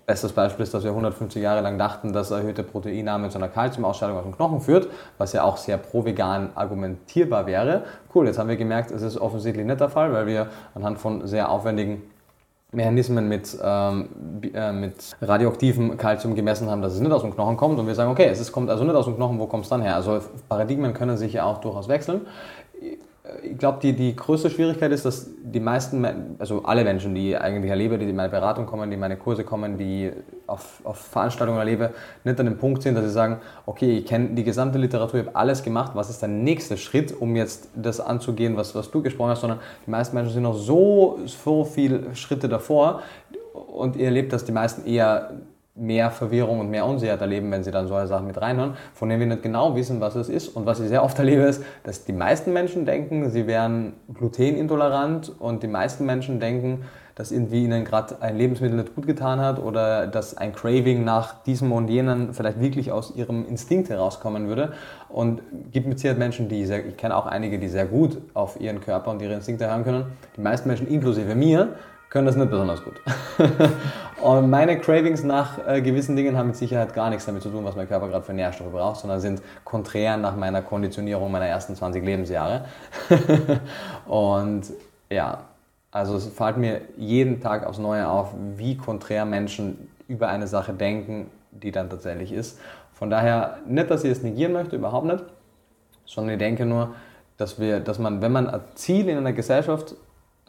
Bestes Beispiel ist, dass wir 150 Jahre lang dachten, dass erhöhte Proteinnahme zu einer Kalziumausscheidung aus dem Knochen führt, was ja auch sehr pro-vegan argumentierbar wäre. Cool, jetzt haben wir gemerkt, es ist offensichtlich nicht der Fall, weil wir anhand von sehr aufwendigen Mechanismen mit, ähm, äh, mit radioaktivem Kalzium gemessen haben, dass es nicht aus dem Knochen kommt und wir sagen, okay, es kommt also nicht aus dem Knochen, wo kommt es dann her? Also Paradigmen können sich ja auch durchaus wechseln ich glaube, die, die größte Schwierigkeit ist, dass die meisten, also alle Menschen, die ich eigentlich erlebe, die in meine Beratung kommen, die in meine Kurse kommen, die auf, auf Veranstaltungen erlebe, nicht an dem Punkt sind, dass sie sagen, okay, ich kenne die gesamte Literatur, ich habe alles gemacht, was ist der nächste Schritt, um jetzt das anzugehen, was, was du gesprochen hast, sondern die meisten Menschen sind noch so, so viele Schritte davor und ihr erlebt, dass die meisten eher mehr Verwirrung und mehr Unsicherheit erleben, wenn sie dann solche Sachen mit reinhören, von denen wir nicht genau wissen, was es ist. Und was ich sehr oft erlebe, ist, dass die meisten Menschen denken, sie wären glutenintolerant und die meisten Menschen denken, dass irgendwie ihnen gerade ein Lebensmittel nicht gut getan hat oder dass ein Craving nach diesem und jenen vielleicht wirklich aus ihrem Instinkt herauskommen würde. Und gibt mit Sicherheit Menschen, die sehr, ich kenne auch einige, die sehr gut auf ihren Körper und ihre Instinkte hören können. Die meisten Menschen, inklusive mir, können das nicht besonders gut. und meine Cravings nach äh, gewissen Dingen haben mit Sicherheit gar nichts damit zu tun, was mein Körper gerade für Nährstoffe braucht, sondern sind konträr nach meiner Konditionierung meiner ersten 20 Lebensjahre. und ja, also es fällt mir jeden Tag aufs Neue auf, wie konträr Menschen über eine Sache denken, die dann tatsächlich ist. Von daher nicht, dass ich es negieren möchte, überhaupt nicht, sondern ich denke nur, dass, wir, dass man, wenn man ein Ziel in einer Gesellschaft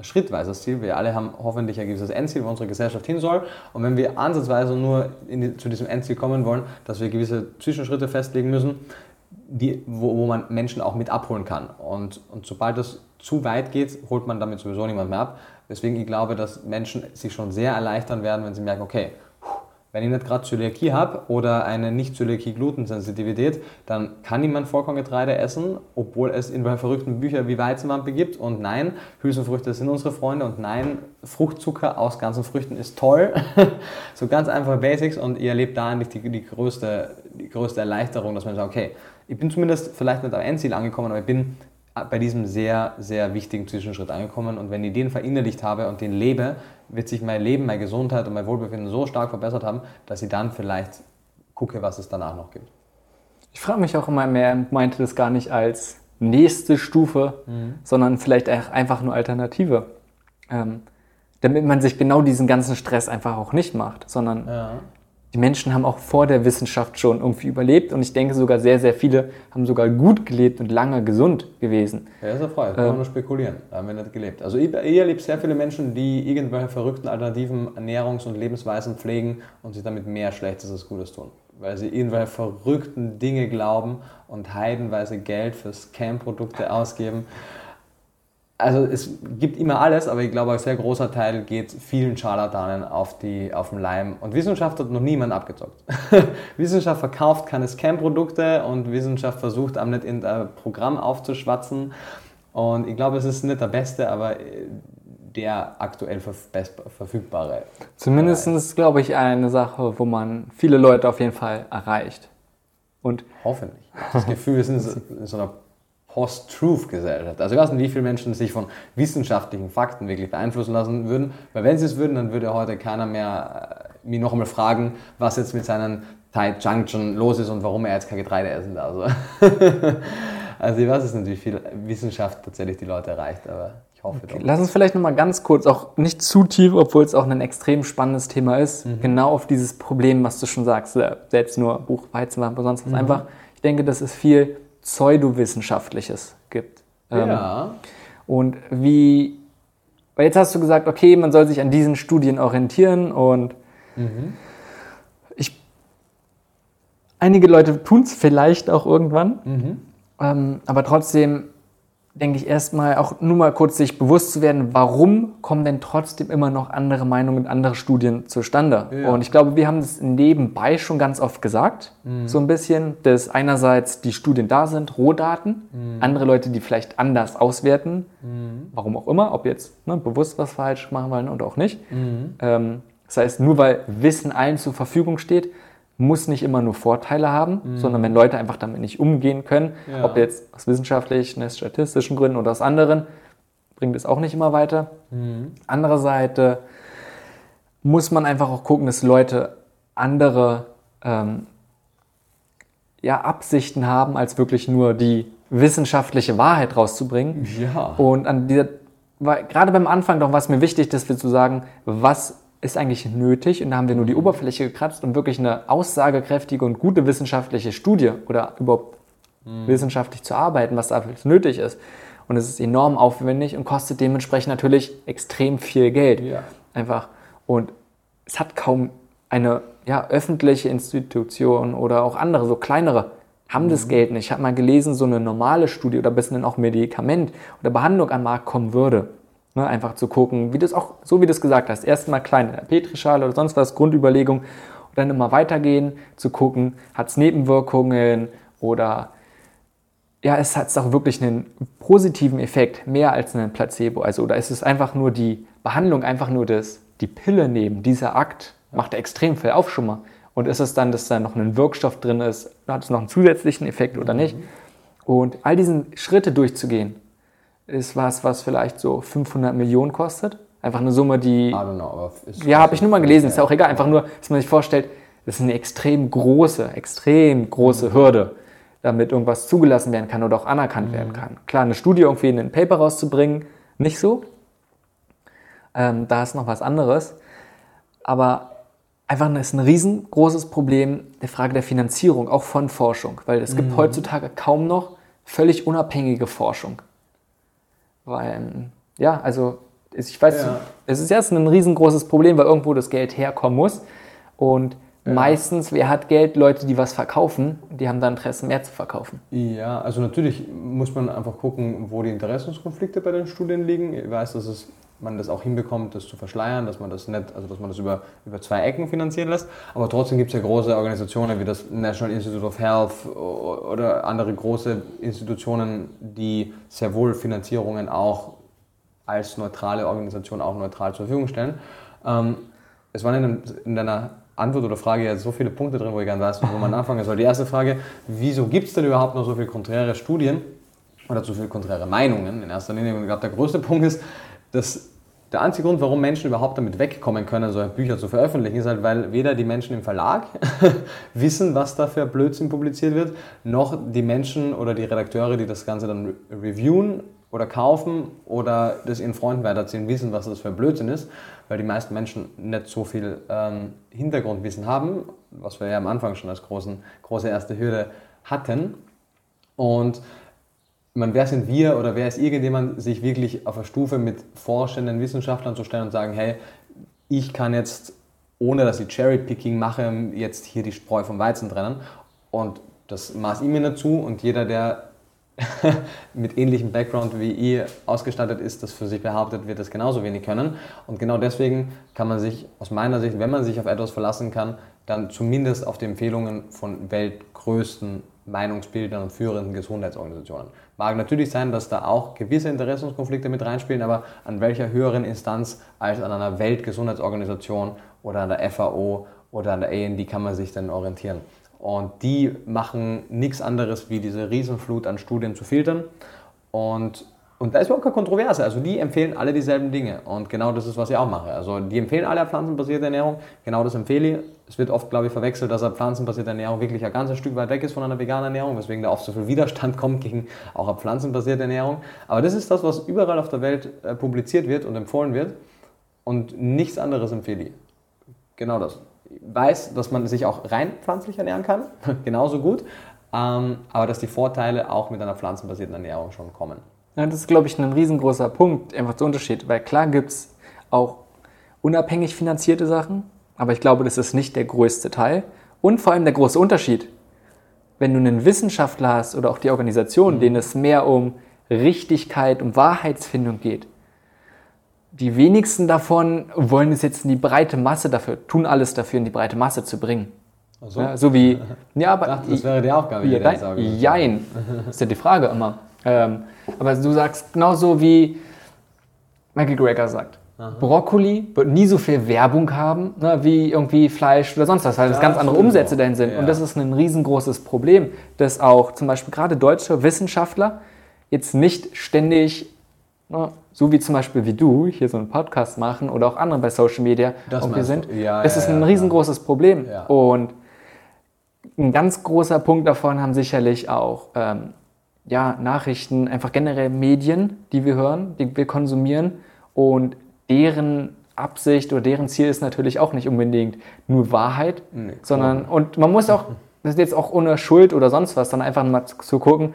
schrittweises Ziel. Wir alle haben hoffentlich ein gewisses Endziel, wo unsere Gesellschaft hin soll. Und wenn wir ansatzweise nur die, zu diesem Endziel kommen wollen, dass wir gewisse Zwischenschritte festlegen müssen, die, wo, wo man Menschen auch mit abholen kann. Und, und sobald es zu weit geht, holt man damit sowieso niemand mehr ab. Deswegen ich glaube, dass Menschen sich schon sehr erleichtern werden, wenn sie merken, okay, wenn ich nicht gerade Zöliakie habe oder eine Nicht-Zöliakie-Glutensensitivität, dann kann niemand Vollkorngetreide essen, obwohl es in verrückten Büchern wie Weizenwampe gibt. Und nein, Hülsenfrüchte sind unsere Freunde. Und nein, Fruchtzucker aus ganzen Früchten ist toll. so ganz einfache Basics. Und ihr erlebt da eigentlich die, die, größte, die größte Erleichterung, dass man sagt, okay, ich bin zumindest vielleicht nicht am Endziel angekommen, aber ich bin bei diesem sehr, sehr wichtigen Zwischenschritt angekommen. Und wenn ich den verinnerlicht habe und den lebe, wird sich mein Leben, meine Gesundheit und mein Wohlbefinden so stark verbessert haben, dass ich dann vielleicht gucke, was es danach noch gibt. Ich frage mich auch immer mehr, meinte das gar nicht als nächste Stufe, mhm. sondern vielleicht einfach nur Alternative. Ähm, damit man sich genau diesen ganzen Stress einfach auch nicht macht, sondern ja. Die Menschen haben auch vor der Wissenschaft schon irgendwie überlebt und ich denke sogar sehr, sehr viele haben sogar gut gelebt und lange gesund gewesen. Ja, ist ja frei, kann man nur spekulieren. Da haben wir nicht gelebt. Also ich, ich erlebe sehr viele Menschen, die irgendwelche verrückten alternativen Ernährungs- und Lebensweisen pflegen und sich damit mehr Schlechtes als Gutes tun. Weil sie irgendwelche verrückten Dinge glauben und heidenweise Geld für Scam-Produkte ausgeben. Also es gibt immer alles, aber ich glaube, ein sehr großer Teil geht vielen Scharlatanen auf, die, auf den Leim. Und Wissenschaft hat noch niemand abgezockt. Wissenschaft verkauft keine Scam-Produkte und Wissenschaft versucht einem nicht in ein Programm aufzuschwatzen. Und ich glaube, es ist nicht der beste, aber der aktuell verfügbare. Zumindest ist, glaube ich, eine Sache, wo man viele Leute auf jeden Fall erreicht. Und Hoffentlich. Das Gefühl ist in so einer Post-Truth-Gesellschaft. Also ich weiß nicht, wie viele Menschen sich von wissenschaftlichen Fakten wirklich beeinflussen lassen würden, weil wenn sie es würden, dann würde heute keiner mehr äh, mich noch einmal fragen, was jetzt mit seinen Tight Junction los ist und warum er jetzt kein Getreide essen darf. Also, also ich weiß es nicht, wie viel Wissenschaft tatsächlich die Leute erreicht, aber ich hoffe okay. doch. Lass uns vielleicht nochmal ganz kurz, auch nicht zu tief, obwohl es auch ein extrem spannendes Thema ist, mhm. genau auf dieses Problem, was du schon sagst, äh, selbst nur Buch, Weizenwampe, sonst was mhm. einfach. Ich denke, das ist viel Pseudowissenschaftliches gibt. Ja. Ähm, und wie, weil jetzt hast du gesagt, okay, man soll sich an diesen Studien orientieren und mhm. ich, einige Leute tun es vielleicht auch irgendwann, mhm. ähm, aber trotzdem denke ich, erstmal auch nur mal kurz sich bewusst zu werden, warum kommen denn trotzdem immer noch andere Meinungen und andere Studien zustande? Ja. Und ich glaube, wir haben das nebenbei schon ganz oft gesagt, mhm. so ein bisschen, dass einerseits die Studien da sind, Rohdaten, mhm. andere Leute, die vielleicht anders auswerten, mhm. warum auch immer, ob jetzt ne, bewusst was falsch machen wollen oder auch nicht. Mhm. Ähm, das heißt, nur weil Wissen allen zur Verfügung steht, muss nicht immer nur Vorteile haben, mhm. sondern wenn Leute einfach damit nicht umgehen können, ja. ob jetzt aus wissenschaftlichen, ne, statistischen Gründen oder aus anderen, bringt es auch nicht immer weiter. Mhm. Andererseits muss man einfach auch gucken, dass Leute andere ähm, ja, Absichten haben, als wirklich nur die wissenschaftliche Wahrheit rauszubringen. Ja. Und an dieser, weil gerade beim Anfang doch war es mir wichtig, dass wir zu sagen, was ist eigentlich nötig und da haben wir nur die Oberfläche gekratzt, um wirklich eine aussagekräftige und gute wissenschaftliche Studie oder überhaupt mhm. wissenschaftlich zu arbeiten, was dafür nötig ist. Und es ist enorm aufwendig und kostet dementsprechend natürlich extrem viel Geld. Ja. Einfach. Und es hat kaum eine ja, öffentliche Institution oder auch andere, so kleinere, haben mhm. das Geld nicht. Ich habe mal gelesen, so eine normale Studie oder bis dann auch Medikament oder Behandlung am Markt kommen würde, Ne, einfach zu gucken, wie das auch, so wie du es gesagt hast, erstmal klein in der Petrischale oder sonst was, Grundüberlegung und dann immer weitergehen, zu gucken, hat es Nebenwirkungen oder ja, es hat auch wirklich einen positiven Effekt, mehr als einen Placebo. Also, oder ist es einfach nur die Behandlung, einfach nur das, die Pille nehmen, dieser Akt macht extrem viel Aufschummer. Und ist es dann, dass da noch ein Wirkstoff drin ist, hat es noch einen zusätzlichen Effekt oder nicht? Und all diesen Schritte durchzugehen, ist was, was vielleicht so 500 Millionen kostet. Einfach eine Summe, die. I don't know, aber ja, habe ich nur mal gelesen, ist ja auch egal. Einfach nur, dass man sich vorstellt, das ist eine extrem große, extrem große Hürde, damit irgendwas zugelassen werden kann oder auch anerkannt mhm. werden kann. Klar, eine Studie irgendwie in ein Paper rauszubringen, nicht so. Ähm, da ist noch was anderes. Aber einfach ist ein riesengroßes Problem der Frage der Finanzierung, auch von Forschung. Weil es gibt mhm. heutzutage kaum noch völlig unabhängige Forschung. Weil, ja, also ich weiß, ja. es ist jetzt ein riesengroßes Problem, weil irgendwo das Geld herkommen muss. Und ja. meistens, wer hat Geld? Leute, die was verkaufen, die haben dann Interesse, mehr zu verkaufen. Ja, also natürlich muss man einfach gucken, wo die Interessenskonflikte bei den Studien liegen. Ich weiß, dass es man das auch hinbekommt, das zu verschleiern, dass man das nicht, also dass man das über, über zwei Ecken finanzieren lässt. Aber trotzdem gibt es ja große Organisationen wie das National Institute of Health oder andere große Institutionen, die sehr wohl Finanzierungen auch als neutrale Organisation auch neutral zur Verfügung stellen. Ähm, es waren in, in deiner Antwort oder Frage ja so viele Punkte drin, wo ich gerne weiß, wo man anfangen soll. Die erste Frage, wieso gibt es denn überhaupt noch so viele konträre Studien oder so viele konträre Meinungen in erster Linie? Und ich glaube, der größte Punkt ist, dass der einzige Grund, warum Menschen überhaupt damit wegkommen können, solche Bücher zu veröffentlichen, ist halt, weil weder die Menschen im Verlag wissen, was da für Blödsinn publiziert wird, noch die Menschen oder die Redakteure, die das Ganze dann reviewen oder kaufen oder das ihren Freunden weiterziehen, wissen, was das für Blödsinn ist, weil die meisten Menschen nicht so viel ähm, Hintergrundwissen haben, was wir ja am Anfang schon als großen, große erste Hürde hatten. Und man, wer sind wir oder wer ist irgendjemand, sich wirklich auf eine Stufe mit forschenden Wissenschaftlern zu stellen und sagen, hey, ich kann jetzt, ohne dass ich Cherry-Picking mache, jetzt hier die Spreu vom Weizen trennen. Und das maß ich mir nicht zu und jeder, der mit ähnlichem Background wie ihr ausgestattet ist, das für sich behauptet, wird das genauso wenig können. Und genau deswegen kann man sich aus meiner Sicht, wenn man sich auf etwas verlassen kann, dann zumindest auf die Empfehlungen von weltgrößten Meinungsbildern und führenden Gesundheitsorganisationen. Mag natürlich sein, dass da auch gewisse Interessenskonflikte mit reinspielen, aber an welcher höheren Instanz als an einer Weltgesundheitsorganisation oder an der FAO oder an der AND kann man sich denn orientieren? Und die machen nichts anderes, wie diese Riesenflut an Studien zu filtern. Und, und da ist überhaupt keine Kontroverse. Also die empfehlen alle dieselben Dinge. Und genau das ist, was ich auch mache. Also die empfehlen alle pflanzenbasierte Ernährung. Genau das empfehle ich. Es wird oft, glaube ich, verwechselt, dass eine pflanzenbasierte Ernährung wirklich ein ganzes Stück weit weg ist von einer veganen Ernährung, weswegen da oft so viel Widerstand kommt gegen auch eine pflanzenbasierte Ernährung. Aber das ist das, was überall auf der Welt äh, publiziert wird und empfohlen wird. Und nichts anderes empfehle ich. Genau das weiß, dass man sich auch rein pflanzlich ernähren kann, genauso gut, ähm, aber dass die Vorteile auch mit einer pflanzenbasierten Ernährung schon kommen. Ja, das ist, glaube ich, ein riesengroßer Punkt, einfach der Unterschied, weil klar gibt es auch unabhängig finanzierte Sachen, aber ich glaube, das ist nicht der größte Teil und vor allem der große Unterschied. Wenn du einen Wissenschaftler hast oder auch die Organisation, mhm. denen es mehr um Richtigkeit, um Wahrheitsfindung geht, die wenigsten davon wollen es jetzt in die breite Masse dafür, tun alles dafür, in die breite Masse zu bringen. So. Ja, so wie, ja, aber. Dachte, das wäre die Aufgabe, ja, dein, sage. Jein, ist ja die Frage immer. Ähm, aber du sagst genauso wie Michael Greger sagt. Aha. Brokkoli wird nie so viel Werbung haben, ne, wie irgendwie Fleisch oder sonst was, weil das ganz andere Umsätze dahin sind. Ja. Und das ist ein riesengroßes Problem, dass auch zum Beispiel gerade deutsche Wissenschaftler jetzt nicht ständig Ne? So wie zum Beispiel wie du hier so einen Podcast machen oder auch andere bei Social Media das hier sind. Ja, das ja, ist ein riesengroßes Problem. Und ein ganz großer Punkt davon haben sicherlich auch ähm, ja, Nachrichten, einfach generell Medien, die wir hören, die wir konsumieren und deren Absicht oder deren Ziel ist natürlich auch nicht unbedingt nur Wahrheit, nee, sondern und man muss auch, das ist jetzt auch ohne Schuld oder sonst was, dann einfach mal zu, gucken,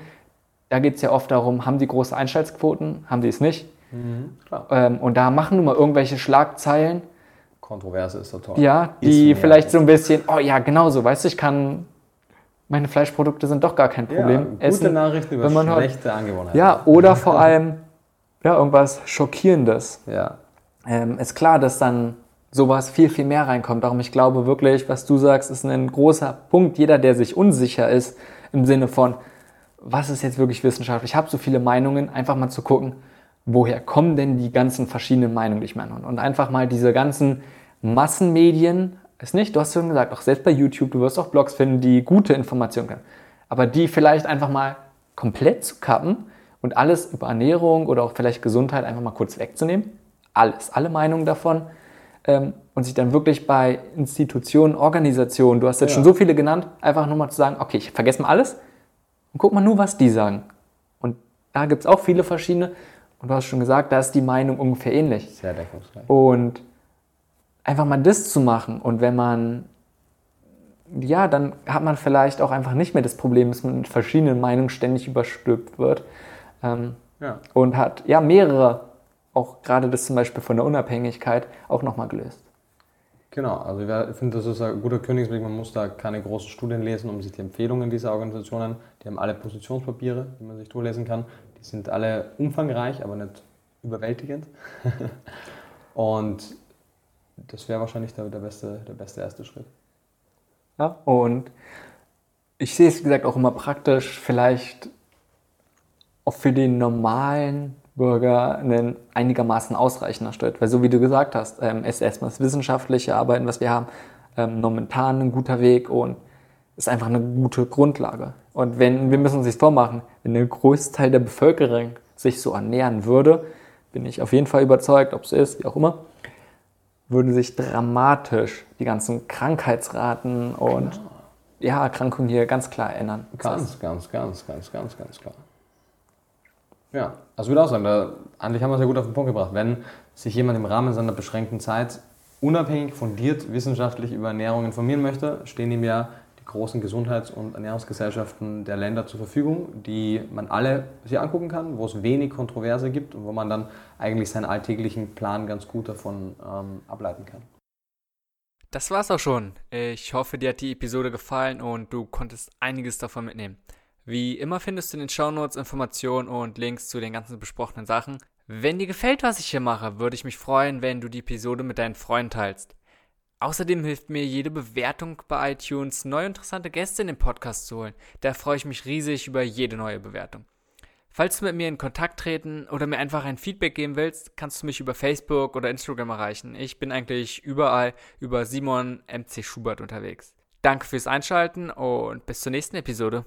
da geht es ja oft darum, haben die große Einschaltquoten, haben die es nicht. Mhm, ähm, und da machen nun mal irgendwelche Schlagzeilen. Kontroverse ist so toll. Ja, die vielleicht so ein bisschen, oh ja, genau so, weißt du, ich kann, meine Fleischprodukte sind doch gar kein Problem. Ja, gute essen, Nachrichten über wenn man schlechte Angewohnheiten. Ja, oder vor allem ja, irgendwas Schockierendes. Ja. Ähm, ist klar, dass dann sowas viel, viel mehr reinkommt. Darum, ich glaube wirklich, was du sagst, ist ein großer Punkt. Jeder, der sich unsicher ist, im Sinne von, was ist jetzt wirklich Wissenschaft? Ich habe so viele Meinungen, einfach mal zu gucken, woher kommen denn die ganzen verschiedenen Meinungen, die ich meine? Und einfach mal diese ganzen Massenmedien, ist nicht, du hast schon gesagt, auch selbst bei YouTube, du wirst auch Blogs finden, die gute Informationen können. Aber die vielleicht einfach mal komplett zu kappen und alles über Ernährung oder auch vielleicht Gesundheit einfach mal kurz wegzunehmen. Alles, alle Meinungen davon. Ähm, und sich dann wirklich bei Institutionen, Organisationen, du hast jetzt ja. schon so viele genannt, einfach nur mal zu sagen, okay, ich vergesse mal alles, und guck mal nur, was die sagen. Und da gibt es auch viele verschiedene. Und du hast schon gesagt, da ist die Meinung ungefähr ähnlich. Sehr deckungsgleich. Und einfach mal das zu machen. Und wenn man, ja, dann hat man vielleicht auch einfach nicht mehr das Problem, dass man mit verschiedenen Meinungen ständig überstülpt wird. Ähm, ja. Und hat, ja, mehrere, auch gerade das zum Beispiel von der Unabhängigkeit, auch nochmal gelöst. Genau, also ich finde, das ist ein guter Königsweg. Man muss da keine großen Studien lesen, um sich die Empfehlungen dieser Organisationen, die haben alle Positionspapiere, die man sich durchlesen kann. Die sind alle umfangreich, aber nicht überwältigend. und das wäre wahrscheinlich der, der, beste, der beste erste Schritt. Ja, und ich sehe es, wie gesagt, auch immer praktisch, vielleicht auch für den normalen Bürger einen einigermaßen ausreichender Schritt. Weil so wie du gesagt hast, ähm, ist erstmal das wissenschaftliche Arbeiten, was wir haben, ähm, momentan ein guter Weg und ist einfach eine gute Grundlage. Und wenn, wir müssen uns das vormachen, wenn der Großteil der Bevölkerung sich so ernähren würde, bin ich auf jeden Fall überzeugt, ob es ist, wie auch immer, würden sich dramatisch die ganzen Krankheitsraten und genau. ja, Erkrankungen hier ganz klar ändern. Ganz, ganz, ganz, ganz, ganz, ganz klar. Ja, also ich würde auch sagen, da, eigentlich haben wir es ja gut auf den Punkt gebracht. Wenn sich jemand im Rahmen seiner beschränkten Zeit unabhängig, fundiert, wissenschaftlich über Ernährung informieren möchte, stehen ihm ja die großen Gesundheits- und Ernährungsgesellschaften der Länder zur Verfügung, die man alle sich angucken kann, wo es wenig Kontroverse gibt und wo man dann eigentlich seinen alltäglichen Plan ganz gut davon ähm, ableiten kann. Das war's auch schon. Ich hoffe, dir hat die Episode gefallen und du konntest einiges davon mitnehmen. Wie immer findest du in den Shownotes Informationen und Links zu den ganzen besprochenen Sachen. Wenn dir gefällt, was ich hier mache, würde ich mich freuen, wenn du die Episode mit deinen Freunden teilst. Außerdem hilft mir jede Bewertung bei iTunes, neue interessante Gäste in den Podcast zu holen. Da freue ich mich riesig über jede neue Bewertung. Falls du mit mir in Kontakt treten oder mir einfach ein Feedback geben willst, kannst du mich über Facebook oder Instagram erreichen. Ich bin eigentlich überall über Simon MC Schubert unterwegs. Danke fürs Einschalten und bis zur nächsten Episode.